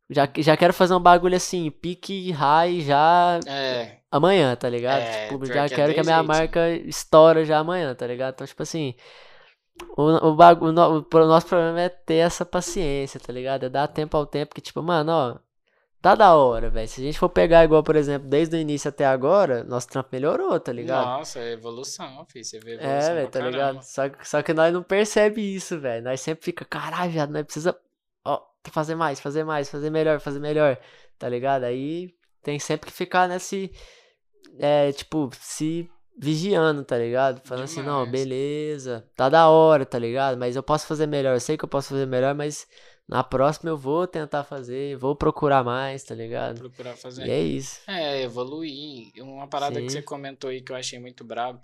já, já quero fazer um bagulho assim, pique high já é. amanhã, tá ligado? É, tipo, já que quero que a minha jeito. marca estoura já amanhã, tá ligado? Então, tipo assim, o, o, bagulho, o, o nosso problema é ter essa paciência, tá ligado? É dar tempo ao tempo, que tipo, mano, ó, tá da hora, velho. Se a gente for pegar igual, por exemplo, desde o início até agora, nosso trampo melhorou, tá ligado? Nossa, é evolução, filho. Você vê evolução. É, velho, tá caramba. ligado? Só, só que nós não percebe isso, velho. Nós sempre fica, caralho, viado, nós precisa fazer mais, fazer mais, fazer melhor, fazer melhor, tá ligado? Aí tem sempre que ficar nesse, é, tipo, se vigiando, tá ligado? Falando Demais. assim, não, beleza, tá da hora, tá ligado? Mas eu posso fazer melhor, eu sei que eu posso fazer melhor, mas na próxima eu vou tentar fazer, vou procurar mais, tá ligado? Vou procurar fazer. E é isso. É, evoluir. Uma parada Sim. que você comentou aí que eu achei muito brabo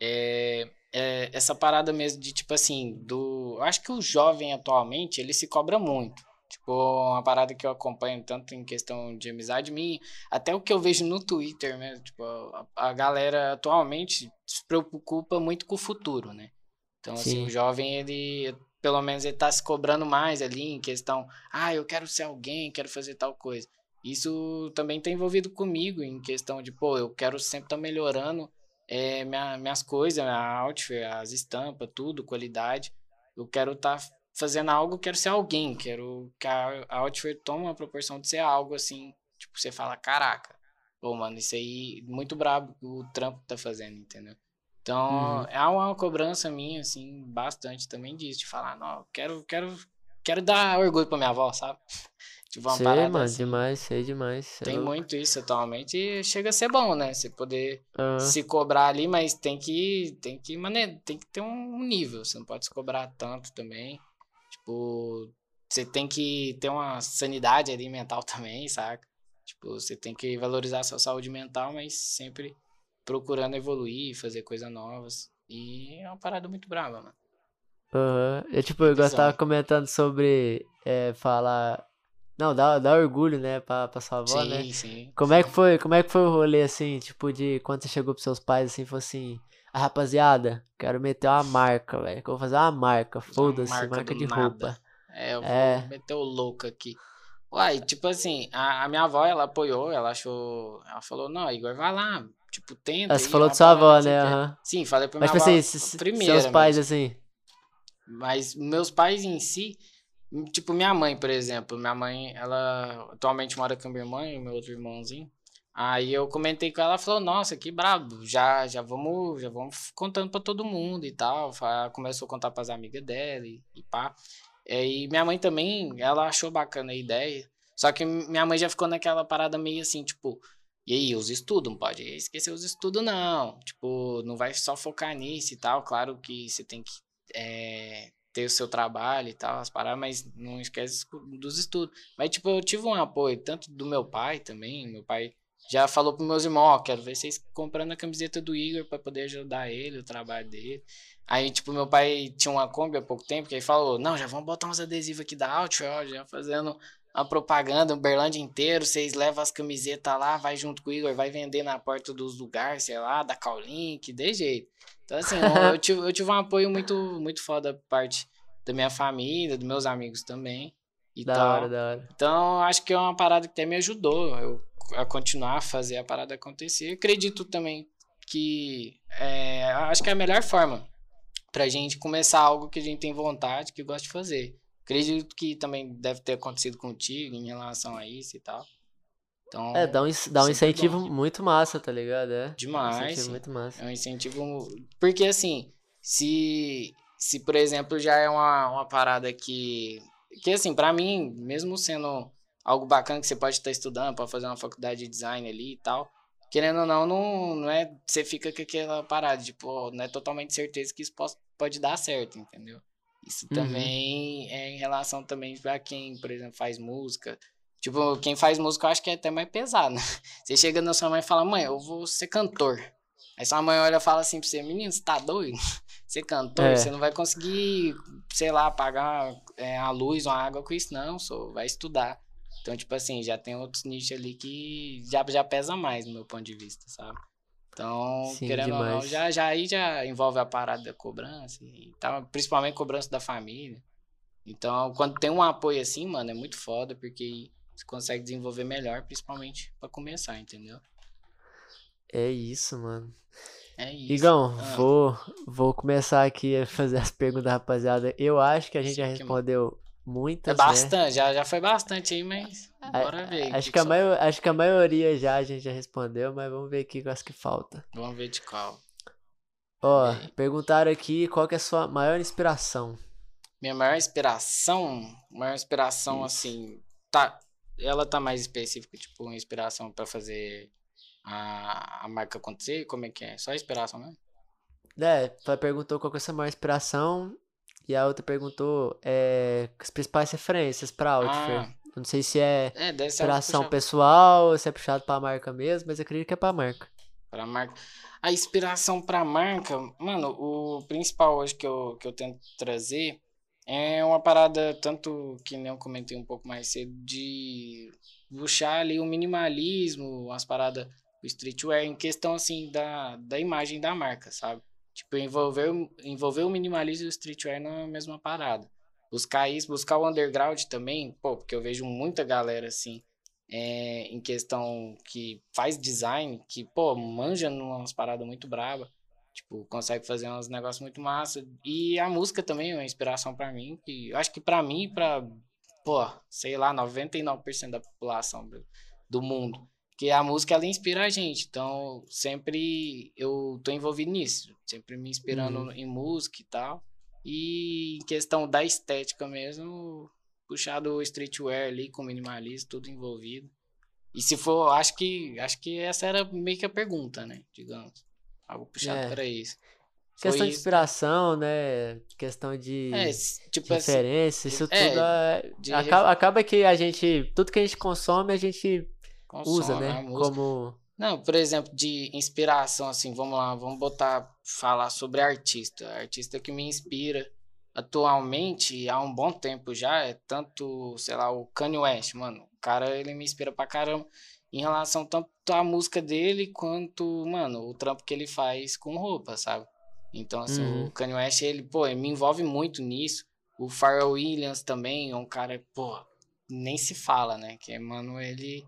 é, é essa parada mesmo de tipo assim, do. Acho que o jovem atualmente ele se cobra muito. Tipo, uma parada que eu acompanho tanto em questão de amizade minha, até o que eu vejo no Twitter mesmo, tipo, a, a galera atualmente se preocupa muito com o futuro, né? Então, assim, Sim. assim, o jovem, ele, pelo menos, ele tá se cobrando mais ali em questão, ah, eu quero ser alguém, quero fazer tal coisa. Isso também tá envolvido comigo em questão de, pô, eu quero sempre estar tá melhorando é, minha, minhas coisas, minha outfit, as estampas, tudo, qualidade. Eu quero estar tá fazendo algo, quero ser alguém, quero que a, a Outfit tome uma proporção de ser algo assim, tipo, você fala, caraca, pô, mano, isso aí, muito brabo o trampo tá fazendo, entendeu? Então, uhum. é uma cobrança minha, assim, bastante também disso, de falar, não, quero, quero, quero dar orgulho pra minha avó, sabe? Tipo, uma sei, parada mano, assim. demais, sei demais. É tem muito isso atualmente e chega a ser bom, né? Você poder uhum. se cobrar ali, mas tem que, tem que, mane... tem que ter um nível, você não pode se cobrar tanto também. Tipo, você tem que ter uma sanidade ali mental também, saca? Tipo, você tem que valorizar a sua saúde mental, mas sempre procurando evoluir, fazer coisas novas. E é uma parada muito brava, mano. Uhum. Eu, tipo, eu gostava comentando sobre é, falar não, dá, dá orgulho, né, pra, pra sua avó, sim, né? Sim, sim. Como é que foi, como é que foi o rolê, assim, tipo, de quando você chegou pros seus pais, assim, falou assim, ah, rapaziada, quero meter uma marca, velho, que eu vou fazer uma marca, foda-se, marca, marca de nada. roupa. É, eu vou é. meter o louco aqui. Uai, tipo assim, a, a minha avó, ela apoiou, ela achou, ela falou, não, Igor, vai lá, tipo, tenta. Ah, você falou de sua avó, né? Uhum. Sim, falei pra minha Mas, tipo avó assim, primeiro. Seus pais, assim. Mas meus pais em si, Tipo, minha mãe, por exemplo. Minha mãe, ela atualmente mora com minha irmã e meu outro irmãozinho. Aí eu comentei com ela, falou, nossa, que brabo, já, já vamos, já vamos contando para todo mundo e tal. Começou a contar para as amigas dela e, e pá. E minha mãe também, ela achou bacana a ideia. Só que minha mãe já ficou naquela parada meio assim, tipo, e aí, os estudos, não pode esquecer os estudos, não. Tipo, não vai só focar nisso e tal. Claro que você tem que é, ter o seu trabalho e tal, as paradas, mas não esquece dos estudos. Mas, tipo, eu tive um apoio tanto do meu pai também, meu pai já falou pros meus irmãos, ó, quero ver vocês comprando a camiseta do Igor para poder ajudar ele, o trabalho dele. Aí, tipo, meu pai tinha uma Kombi há pouco tempo, que aí falou, não, já vamos botar uns adesivos aqui da Outro, já fazendo uma propaganda, o Berlândia inteiro, vocês levam as camisetas lá, vai junto com o Igor, vai vender na porta dos lugares, sei lá, da Caulink, de jeito. Então, assim, eu, eu, tive, eu tive um apoio muito, muito foda da parte da minha família, dos meus amigos também. E da tal. hora, da hora. Então, acho que é uma parada que até me ajudou eu, a continuar a fazer a parada acontecer. Eu acredito também que é, acho que é a melhor forma pra gente começar algo que a gente tem vontade, que gosta de fazer. Acredito que também deve ter acontecido contigo em relação a isso e tal. Então, é, dá um, dá um incentivo bom. muito massa, tá ligado? É. Demais. Um incentivo muito massa. É um incentivo. Porque assim, se, se por exemplo, já é uma, uma parada que. Que assim, para mim, mesmo sendo algo bacana que você pode estar estudando, pode fazer uma faculdade de design ali e tal. Querendo ou não, não, não é. Você fica com aquela parada, tipo, não é totalmente certeza que isso pode, pode dar certo, entendeu? Isso uhum. também é em relação também para quem, por exemplo, faz música, Tipo, quem faz música eu acho que é até mais pesado, né? Você chega na sua mãe e fala, mãe, eu vou ser cantor. Aí sua mãe olha e fala assim pra você, menino, você tá doido? Ser cantor, é. você não vai conseguir, sei lá, pagar é, a luz ou a água com isso, não, só vai estudar. Então, tipo assim, já tem outros nichos ali que já, já pesa mais no meu ponto de vista, sabe? Então, Sim, querendo demais. ou não, já, já aí já envolve a parada da cobrança e tal, principalmente cobrança da família. Então, quando tem um apoio assim, mano, é muito foda, porque você consegue desenvolver melhor, principalmente para começar, entendeu? É isso, mano. É isso. Igão, ah. vou, vou começar aqui a fazer as perguntas, rapaziada. Eu acho que a gente Sim, já respondeu muitas. É bastante, né? já, já foi bastante aí, mas bora ver. Acho que, que, a maior, acho que a maioria já a gente já respondeu, mas vamos ver aqui quais que falta. Vamos ver de qual. Ó, perguntaram aqui qual que é a sua maior inspiração. Minha maior inspiração, maior inspiração isso. assim, tá, ela tá mais específica, tipo, uma inspiração para fazer a, a marca acontecer? Como é que é? Só inspiração mesmo? É, ela perguntou qual que é a sua maior inspiração e a outra perguntou é, as principais referências pra Outfit. Ah, não sei se é, é inspiração pessoal, se é puxado pra marca mesmo, mas eu acredito que é pra marca. Pra marca. A inspiração pra marca, mano, o principal hoje que eu, que eu tento trazer é uma parada, tanto que nem eu comentei um pouco mais cedo, de puxar ali o minimalismo, as paradas do streetwear, em questão assim da, da imagem da marca, sabe? Tipo, envolver, envolver o minimalismo e o streetwear na mesma parada. Buscar isso, buscar o underground também, pô, porque eu vejo muita galera assim, é, em questão que faz design, que, pô, manja umas paradas muito braba. Tipo, consegue fazer uns negócios muito massa. E a música também é uma inspiração para mim. Que eu acho que para mim, para pô, sei lá, 99% da população do mundo. Que a música ela inspira a gente. Então, sempre eu tô envolvido nisso. Sempre me inspirando uhum. em música e tal. E em questão da estética mesmo, puxar do streetwear ali com minimalismo, tudo envolvido. E se for, acho que acho que essa era meio que a pergunta, né? Digamos. Algo puxado é. para isso. Questão de inspiração, né? Questão de é, tipo assim, referência, assim, isso é, tudo é, acaba, acaba que a gente. Tudo que a gente consome, a gente consome usa, né? Como. Não, por exemplo, de inspiração, assim, vamos lá, vamos botar, falar sobre artista. Artista que me inspira atualmente, há um bom tempo já, é tanto, sei lá, o Kanye West, mano. O cara, ele me inspira pra caramba em relação tanto à música dele quanto, mano, o trampo que ele faz com roupa, sabe? Então, assim, uhum. o Kanye West, ele, pô, ele me envolve muito nisso. O Pharrell Williams também é um cara, pô, nem se fala, né? Que, mano, ele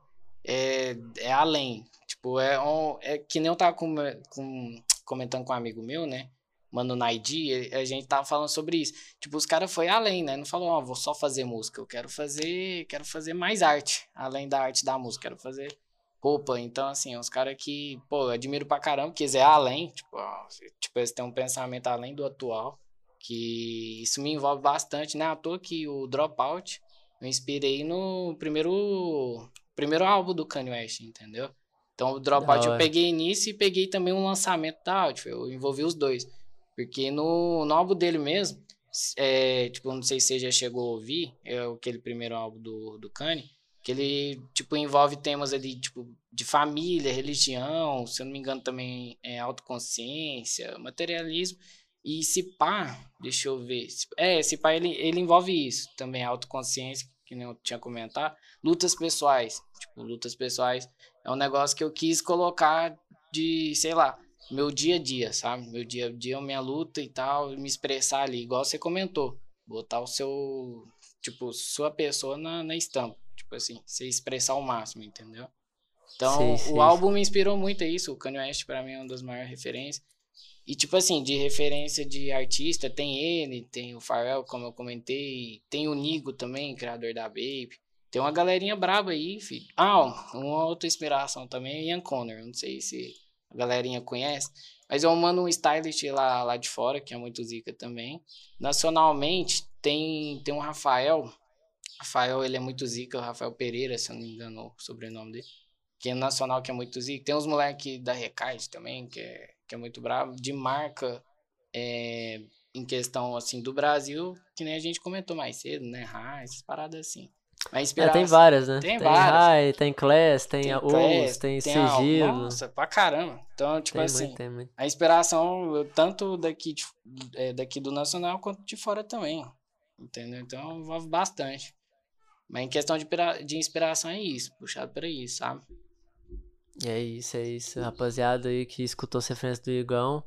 é, é além. Tipo, é, um, é que nem eu tava com, com, comentando com um amigo meu, né? Mano Naidi, a gente tava falando sobre isso. Tipo, os caras foi além, né? Não falou, ó, oh, vou só fazer música. Eu quero fazer, quero fazer mais arte, além da arte da música. Quero fazer roupa. Então, assim, uns caras que, pô, eu admiro pra caramba, quiser além, tipo, ó, tipo, eles têm um pensamento além do atual, que isso me envolve bastante, né? À toa que o Dropout eu inspirei no primeiro primeiro álbum do Kanye West, entendeu? Então, o Dropout eu peguei nisso e peguei também um lançamento da Out, eu envolvi os dois. Porque no, no álbum dele mesmo, é, tipo, não sei se você já chegou a ouvir, é aquele primeiro álbum do, do Kanye, que ele, tipo, envolve temas ali, tipo, de família, religião, se eu não me engano também é autoconsciência, materialismo, e se pá, deixa eu ver, é, se pá, ele, ele envolve isso, também autoconsciência, que nem eu tinha comentado, lutas pessoais, tipo, lutas pessoais é um negócio que eu quis colocar de, sei lá, meu dia a dia, sabe? Meu dia a dia, minha luta e tal, me expressar ali, igual você comentou. Botar o seu, tipo, sua pessoa na, na estampa. Tipo assim, você expressar o máximo, entendeu? Então, sim, sim, o álbum me inspirou muito a isso. O Kanye West, pra mim, é uma das maiores referências. E, tipo assim, de referência de artista, tem ele, tem o Pharrell, como eu comentei, tem o Nigo também, criador da Baby. Tem uma galerinha braba aí, filho. Ah, uma outra inspiração também é Ian Connor. Não sei se a galerinha conhece. Mas eu mando um stylist lá, lá de fora, que é muito zica também. Nacionalmente, tem, tem um Rafael. Rafael, ele é muito zica, o Rafael Pereira, se eu não me engano o sobrenome dele. Que é nacional, que é muito zica. Tem uns moleques da Recais também, que é, que é muito bravo. De marca, é, em questão, assim, do Brasil, que nem a gente comentou mais cedo, né? Ah, essas paradas assim. Mas é, tem várias, né? Tem, tem várias. Tem Class, tem, tem Class, tem, tem Sigilo. Nossa, pra caramba. Então, tipo tem assim, muito, tem muito. a inspiração tanto daqui, de, é, daqui do Nacional quanto de fora também. Entendeu? Então, envolve bastante. Mas em questão de, de inspiração é isso, puxado para isso, sabe? É isso, é isso. Rapaziada aí que escutou as referências do Igão,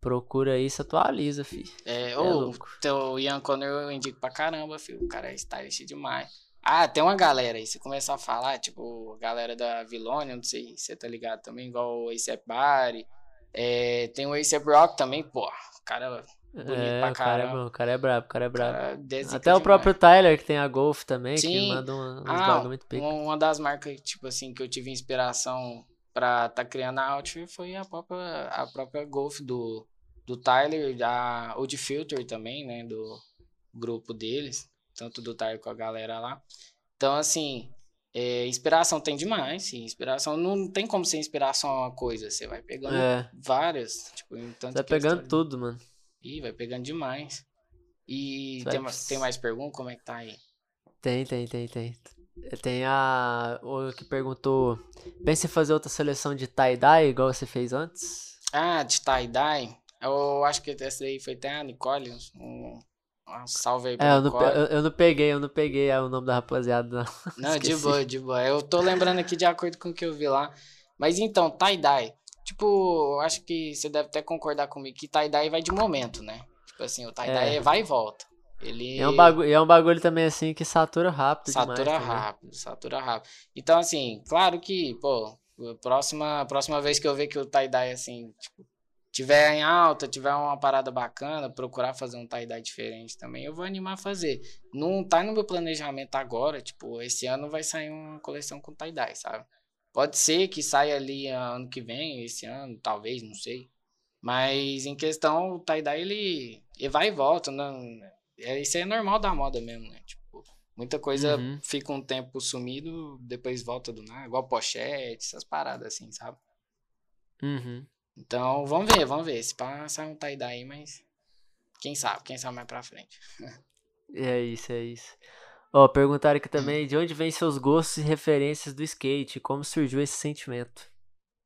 procura isso, atualiza, filho. É, é o teu Ian Connor eu indico pra caramba, filho. O cara é stylish demais. Ah, tem uma galera aí. Você começar a falar, tipo, galera da Vilônia, não sei se você tá ligado também, igual o A$AP Body. É, tem o A$AP Rock também, pô. Cara bonito é, pra caramba. O cara é, o cara é brabo, o cara é brabo. Cara Até o próprio Tyler, que tem a Golf também, Sim. que manda um, uns ah, muito pica. Uma das marcas, tipo assim, que eu tive inspiração pra tá criando a outfit foi a própria, a própria Golf do, do Tyler, a, o de Filter também, né, do grupo deles tanto do Tyler com a galera lá. Então, assim, é, inspiração tem demais, sim. Inspiração não tem como ser inspiração a uma coisa. Você vai pegando é. várias. Tipo, tanto vai pegando tudo, mano. Ih, vai pegando demais. E tem, tem, mais perguntas? Como é que tá aí? Tem, tem, tem, tem. Tem a. O que perguntou. Pensa em fazer outra seleção de tie-dye, igual você fez antes? Ah, de tie-dye? Eu acho que essa aí foi até a Nicole, um, um salve aí pra é, eu não, eu, eu, não peguei, eu não peguei o nome da rapaziada, não. Não, de boa, de boa. Eu tô lembrando aqui de acordo com o que eu vi lá. Mas então, tie-dye. Tipo, eu acho que você deve até concordar comigo que tie-dye vai de momento, né? Tipo assim, o tie-dye é. vai e volta. Ele... É, um bagulho, é um bagulho também assim que satura rápido Satura demais, rápido, satura rápido. Então, assim, claro que, pô, próxima, próxima vez que eu ver que o tie-dye, assim, tipo, tiver em alta, tiver uma parada bacana, procurar fazer um tie-dye diferente também, eu vou animar a fazer. Não tá no meu planejamento agora, tipo, esse ano vai sair uma coleção com tie-dye, sabe? Pode ser que saia ali ano que vem, esse ano, talvez, não sei. Mas em questão, o tie-dye, ele, ele vai e volta, não... É, isso é normal da moda mesmo, né? Tipo, muita coisa uhum. fica um tempo sumido, depois volta do nada, igual pochete, essas paradas assim, sabe? Uhum. Então, vamos ver, vamos ver. Se passa um tie-dye aí, mas quem sabe, quem sabe mais pra frente. é isso, é isso. Ó, perguntaram aqui também de onde vem seus gostos e referências do skate, como surgiu esse sentimento?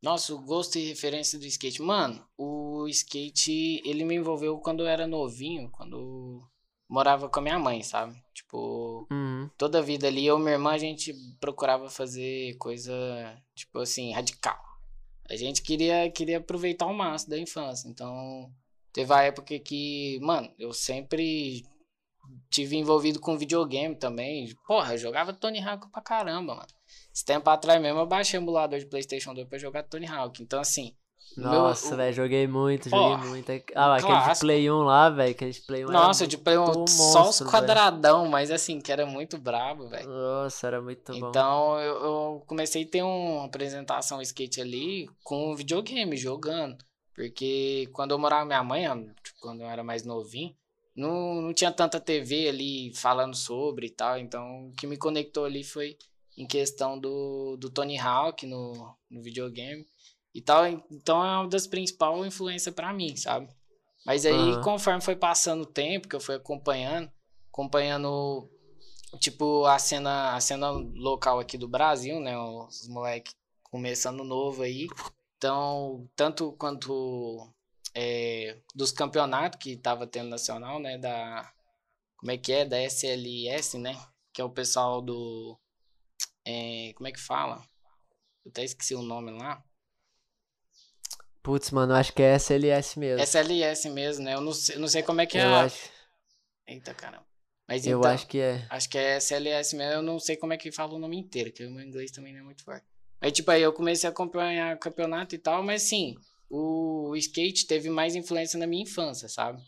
Nossa, o gosto e referência do skate. Mano, o skate, ele me envolveu quando eu era novinho, quando morava com a minha mãe, sabe? Tipo, uhum. toda a vida ali, eu e minha irmã, a gente procurava fazer coisa, tipo assim, radical. A gente queria, queria aproveitar o máximo da infância. Então, teve a época que, mano, eu sempre tive envolvido com videogame também. Porra, eu jogava Tony Hawk pra caramba, mano. Esse tempo atrás mesmo eu baixei o emulador de PlayStation 2 pra jogar Tony Hawk. Então, assim, nossa, velho, joguei muito, joguei muito. Ah, aquele de Play 1 lá, velho, aquele de Play 1 Nossa, de Play 1 monstro, só os quadradão, véio. mas assim, que era muito brabo, velho. Nossa, era muito bom. Então, eu, eu, comecei a ter uma apresentação skate ali com videogame, jogando. Porque quando eu morava com minha mãe, tipo, quando eu era mais novinho, não, não tinha tanta TV ali falando sobre e tal. Então, o que me conectou ali foi em questão do, do Tony Hawk no, no videogame e tal. Então é uma das principais influências para mim, sabe? Mas aí, uhum. conforme foi passando o tempo, que eu fui acompanhando, acompanhando, tipo, a cena, a cena local aqui do Brasil, né? Os moleques começando novo aí. Então, tanto quanto é, dos campeonatos que tava tendo nacional, né? Da. Como é que é? Da SLS, né? Que é o pessoal do. É, como é que fala? Eu até esqueci o nome lá. Putz, mano, acho que é SLS mesmo. SLS mesmo, né? Eu não sei, não sei como é que é. Eu acho. Eita, caramba. Mas eu então, acho que é. Acho que é SLS mesmo, eu não sei como é que fala o nome inteiro, que o meu inglês também não é muito forte. Aí, tipo, aí eu comecei a acompanhar o campeonato e tal, mas sim, o skate teve mais influência na minha infância, sabe?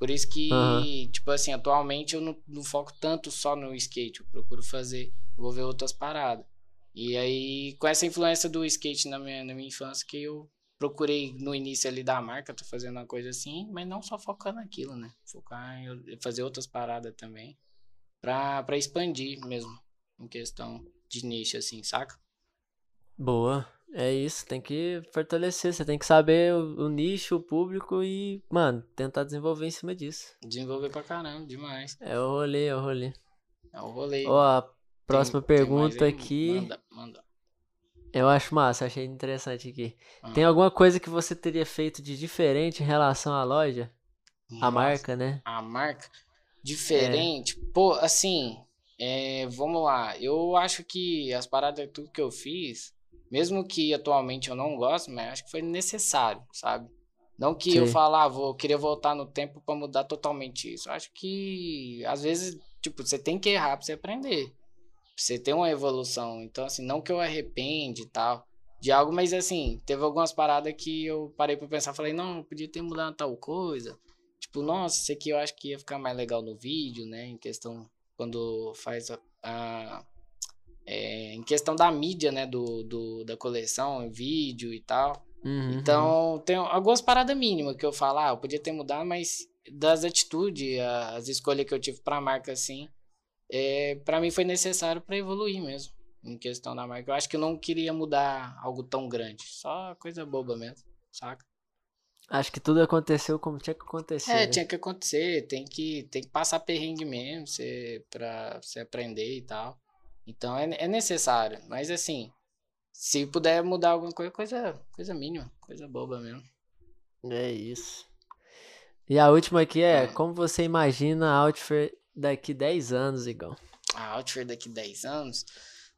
Por isso que, uhum. tipo assim, atualmente eu não, não, foco tanto só no skate, eu procuro fazer, vou ver outras paradas. E aí, com essa influência do skate na minha, na minha infância, que eu procurei no início ali da marca, tô fazendo uma coisa assim, mas não só focar naquilo, né? Focar em fazer outras paradas também, pra, pra expandir mesmo, em questão de nicho, assim, saca? Boa, é isso, tem que fortalecer, você tem que saber o, o, nicho, o público e, mano, tentar desenvolver em cima disso. Desenvolver pra caramba, demais. É o rolê, é o rolê. É o rolê. Ó, a próxima tem, pergunta tem aqui. Manda, manda. Eu acho massa, achei interessante aqui. Ah. Tem alguma coisa que você teria feito de diferente em relação à loja? Nossa, a marca, né? A marca? Diferente? É. Pô, assim, é, vamos lá. Eu acho que as paradas, tudo que eu fiz, mesmo que atualmente eu não gosto, mas acho que foi necessário, sabe? Não que Sim. eu falar, ah, vou querer voltar no tempo para mudar totalmente isso. Eu acho que às vezes, tipo, você tem que errar para você aprender você ter uma evolução. Então, assim, não que eu arrepende e tal de algo, mas assim, teve algumas paradas que eu parei pra pensar, falei, não, eu podia ter mudado tal coisa. Tipo, nossa, isso aqui eu acho que ia ficar mais legal no vídeo, né? Em questão, quando faz a. a é, em questão da mídia, né? Do, do, da coleção, vídeo e tal. Uhum. Então, tem algumas paradas mínimas que eu falo, ah, eu podia ter mudado, mas das atitudes, as escolhas que eu tive pra marca, assim, é, para mim foi necessário para evoluir mesmo em questão da marca. Eu acho que eu não queria mudar algo tão grande, só coisa boba mesmo, saca? Acho que tudo aconteceu como tinha que acontecer. É, né? tinha que acontecer, tem que, tem que passar perrengue mesmo você, pra você aprender e tal. Então é, é necessário, mas assim, se puder mudar alguma coisa, coisa, coisa mínima, coisa boba mesmo. É isso. E a última aqui é, é. como você imagina a Outfit daqui 10 anos, igual. A Outfit daqui 10 anos?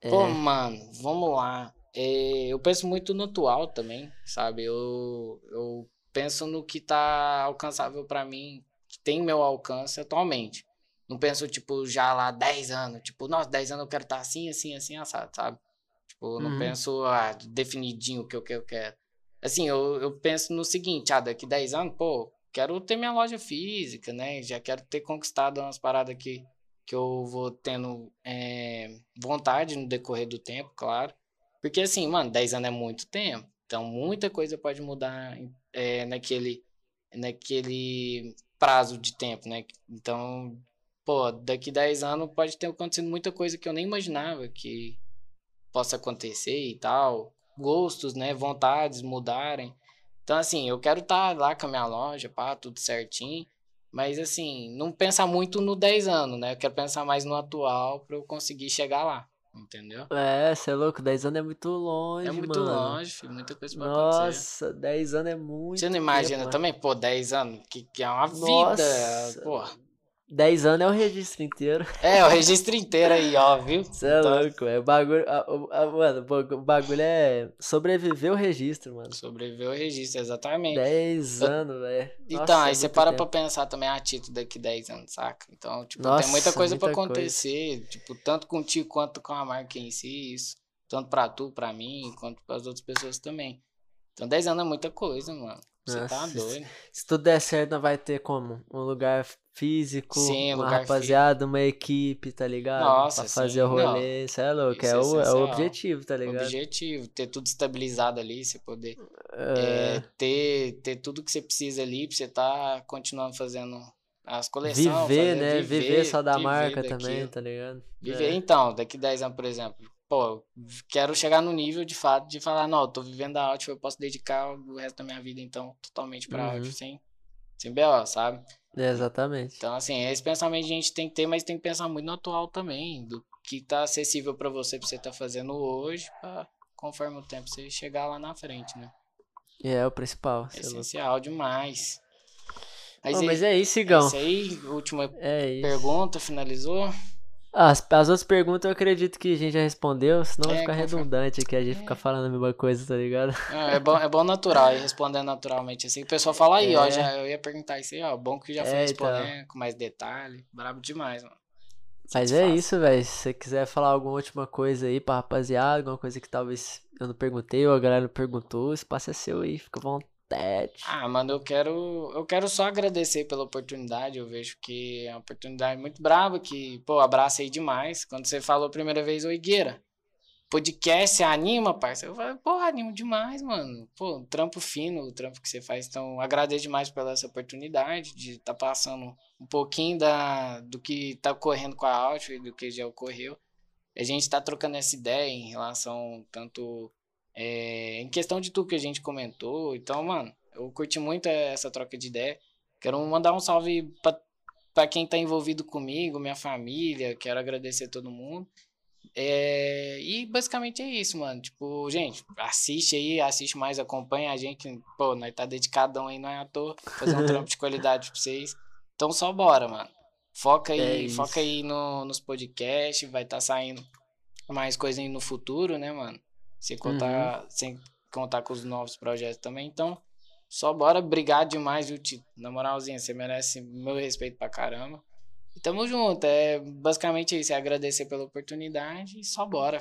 É. Pô, mano, vamos lá. É, eu penso muito no atual também, sabe? Eu, eu penso no que tá alcançável para mim, que tem meu alcance atualmente. Não penso, tipo, já lá 10 anos. Tipo, nossa, 10 anos eu quero estar tá assim, assim, assim, assado, sabe? Tipo, não uhum. penso ah, definidinho o que eu quero. assim, eu, eu penso no seguinte, ah, daqui 10 anos, pô, quero ter minha loja física, né? Já quero ter conquistado umas paradas que, que eu vou tendo é, vontade no decorrer do tempo, claro. Porque assim, mano, 10 anos é muito tempo. Então, muita coisa pode mudar é, naquele, naquele prazo de tempo, né? Então, pô, daqui 10 anos pode ter acontecido muita coisa que eu nem imaginava que possa acontecer e tal. Gostos, né? Vontades mudarem. Então, assim, eu quero estar tá lá com a minha loja, pá, tudo certinho. Mas, assim, não pensar muito no 10 anos, né? Eu quero pensar mais no atual para eu conseguir chegar lá. Entendeu? É, você é louco, 10 anos é muito longe, É muito mano. longe, filho, muita coisa pra Nossa, acontecer. Nossa, 10 anos é muito Você não imagina tempo, também, pô, 10 anos, que, que é uma Nossa. vida, pô. 10 anos é o registro inteiro. É, o registro inteiro aí, ó, viu? Você é Então, louco, é o bagulho. a- o- a- mano, o bagulho é sobreviver o registro, mano. Sobreviver o registro, exatamente. 10 anos, velho. Então, Nossa, aí é você para tempo. pra pensar também, ah, Tito, daqui 10 anos, saca? Então, tipo, Nossa, tem muita coisa pra muita coisa. acontecer, tipo, tanto contigo quanto com a marca em si, isso. Tanto pra tu, pra mim, quanto pras outras pessoas também. Então, 10 anos é muita coisa, mano. Você tá Nossa, doido. Se tudo der certo, vai ter como? Um lugar físico, Sim, uma lugar rapaziada, uma equipe, tá ligado? Nossa, pra fazer sim, o rolê. Isso é louco, é, é o, é o objetivo, tá ligado? Objetivo, ter tudo estabilizado ali, você poder É, é, ter, ter tudo que você precisa ali pra você tá continuando fazendo as coleções. viver, fazer- né? Viver, só da viver marca daquilo. também, tá ligado? Viver, É. então, daqui 10 anos, por exemplo, pô, quero chegar no nível de fato de falar, não, eu tô vivendo a Outfit, eu posso dedicar o resto da minha vida, então, totalmente pra Uhum. Sem, sem BO, sabe? É, exatamente. Então, assim, esse pensamento a gente tem que ter, mas tem que pensar muito no atual também, do que tá acessível pra você, pra você tá fazendo hoje, pra, conforme o tempo você chegar lá na frente, né? É, é o principal. É é essencial demais. Mas, aí, mas é isso, é Igão. isso aí, última É isso. pergunta, finalizou? As, as outras perguntas eu acredito que a gente já respondeu, senão vai É, ficar conforme- redundante aqui, a gente fica falando a mesma coisa, tá ligado? Não, é bom, é bom natural, ir respondendo naturalmente assim. O pessoal fala aí, ó, É. já, eu ia perguntar isso aí, ó, bom que já foi É, então. com mais detalhe. Brabo demais, mano. Mas é Satisfação. isso, velho. Se você quiser falar alguma última coisa aí pra rapaziada, alguma coisa que talvez eu não perguntei ou a galera não perguntou, o espaço é seu aí, fica à vontade. Ah, mano, eu quero, eu quero só agradecer pela oportunidade. Eu vejo que é uma oportunidade muito brava, que, pô, abracei demais. Quando você falou a primeira vez, ô Igueira, podcast anima, parceiro? Eu falei, pô, animo demais, mano. Pô, um trampo fino, o trampo que você faz. Então, agradeço demais pela essa oportunidade de estar passando um pouquinho da, do que tá ocorrendo com a Outfit, do que já ocorreu. A gente tá trocando essa ideia em relação tanto é, em questão de tudo que a gente comentou. Então, mano, eu curti muito essa troca de ideia. Quero mandar um salve pra, pra quem tá envolvido comigo, minha família. Quero agradecer a todo mundo. É, e basicamente é isso, mano. Tipo, gente, assiste aí, assiste mais, acompanha a gente. Pô, nós tá dedicadão aí, não é à toa. Fazer um trampo de qualidade pra vocês. Então só bora, mano. Foca É aí, isso. foca aí no, nos podcasts, vai estar saindo mais coisa aí no futuro, né, mano? Sem contar, sem contar com os novos projetos também. Então, só bora. Obrigado demais, viu, Tito? Na moralzinha, você merece meu respeito pra caramba. E tamo junto. É basicamente isso. É agradecer pela oportunidade e só bora.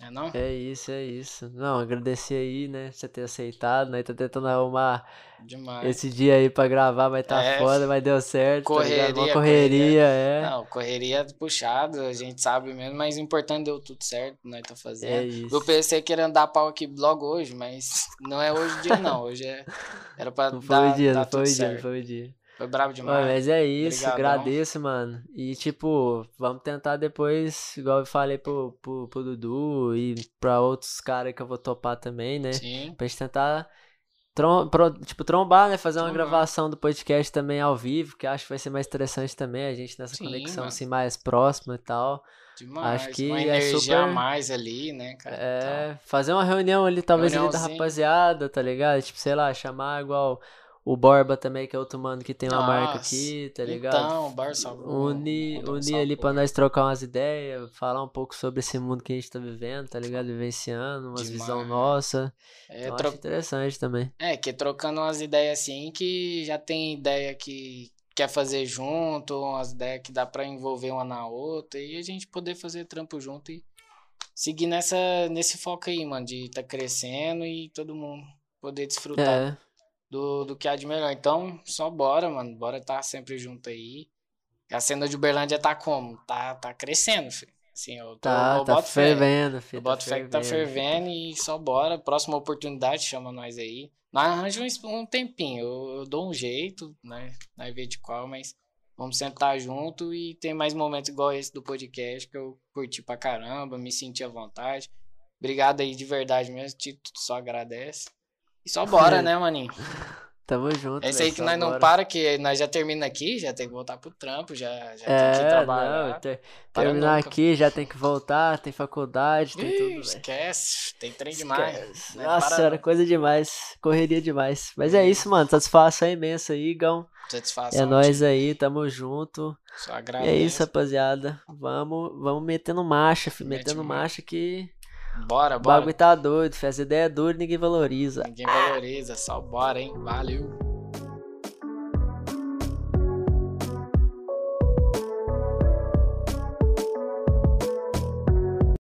É não? É isso, é isso. Não, agradecer aí, né, você ter aceitado, né, tá tentando arrumar Demais. esse dia aí pra gravar, mas tá É, foda, mas deu certo, tá ligado? Uma correria, correria, é. Não, correria puxada, a gente sabe mesmo, mas o importante deu tudo certo, nós tá É fazendo. isso. Eu pensei que ia dar pau aqui logo hoje, mas não é hoje o dia não, hoje é, era pra Não foi dar, o dia, dar não foi o dia, não foi o dia. Foi brabo demais. mas é isso, Obrigadão. agradeço, mano. E tipo, vamos tentar depois, igual eu falei pro, pro, pro Dudu e pra outros caras que eu vou topar também, né? Sim, Pra gente tentar trom tipo, trombar, né? Fazer uma Trombar. gravação do podcast também ao vivo, que acho que vai ser mais interessante também, a gente nessa Sim, conexão mano. assim mais próxima e tal. demais. acho que Uma é super- mais ali, né, cara? É, fazer uma reunião ali, talvez ali da rapaziada, tá ligado? Tipo, sei lá, chamar igual o Borba também, que é outro mano que tem uma marca Nossa, aqui, tá ligado? Então, Barça, Unir, unir ali pra nós trocar umas ideias, falar um pouco sobre esse mundo que a gente tá vivendo, tá ligado? Vivenciando, umas visão nossa. É, Então, tro- acho interessante também. é, que trocando umas ideias assim, que já tem ideia que quer fazer junto, umas ideias que dá pra envolver uma na outra, e a gente poder fazer trampo junto e seguir nessa, nesse foco aí, mano, de tá crescendo e todo mundo poder desfrutar é. Do, do que há de melhor. Então, só bora, mano. Bora estar tá sempre junto aí. A cena de Uberlândia tá como? Tá, tá crescendo, filho. Assim, eu tô, tá, eu tá fervendo, filho. Eu tá boto fé que tá fervendo e só bora. Próxima oportunidade, chama nós aí. Nós arranjamos um tempinho. Eu, eu, dou um jeito, né? Nós ver de qual, mas vamos sentar junto e tem mais momentos igual esse do podcast que eu curti pra caramba, me senti à vontade. Obrigado aí de verdade mesmo, Tito, só agradece. E só bora, né, maninho? Tamo junto. É isso aí que nós não para, que nós já termina aqui, já tem que voltar pro trampo, já, já é, tem que trabalhar. Não, ter, terminar nunca. aqui, já tem que voltar, tem faculdade, tem Ih, tudo. Esquece, tem trem demais. Né? Nossa, era coisa demais, correria demais. Mas é isso, mano, satisfação imensa aí, Gão. Satisfação. É nós aí, tamo junto. Só agradeço. E é isso, rapaziada. Vamos, vamos metendo marcha, filho, metendo marcha que Bora, bora. O bagulho tá doido, faz ideia é e ninguém valoriza. Ninguém valoriza, só bora, hein? Valeu.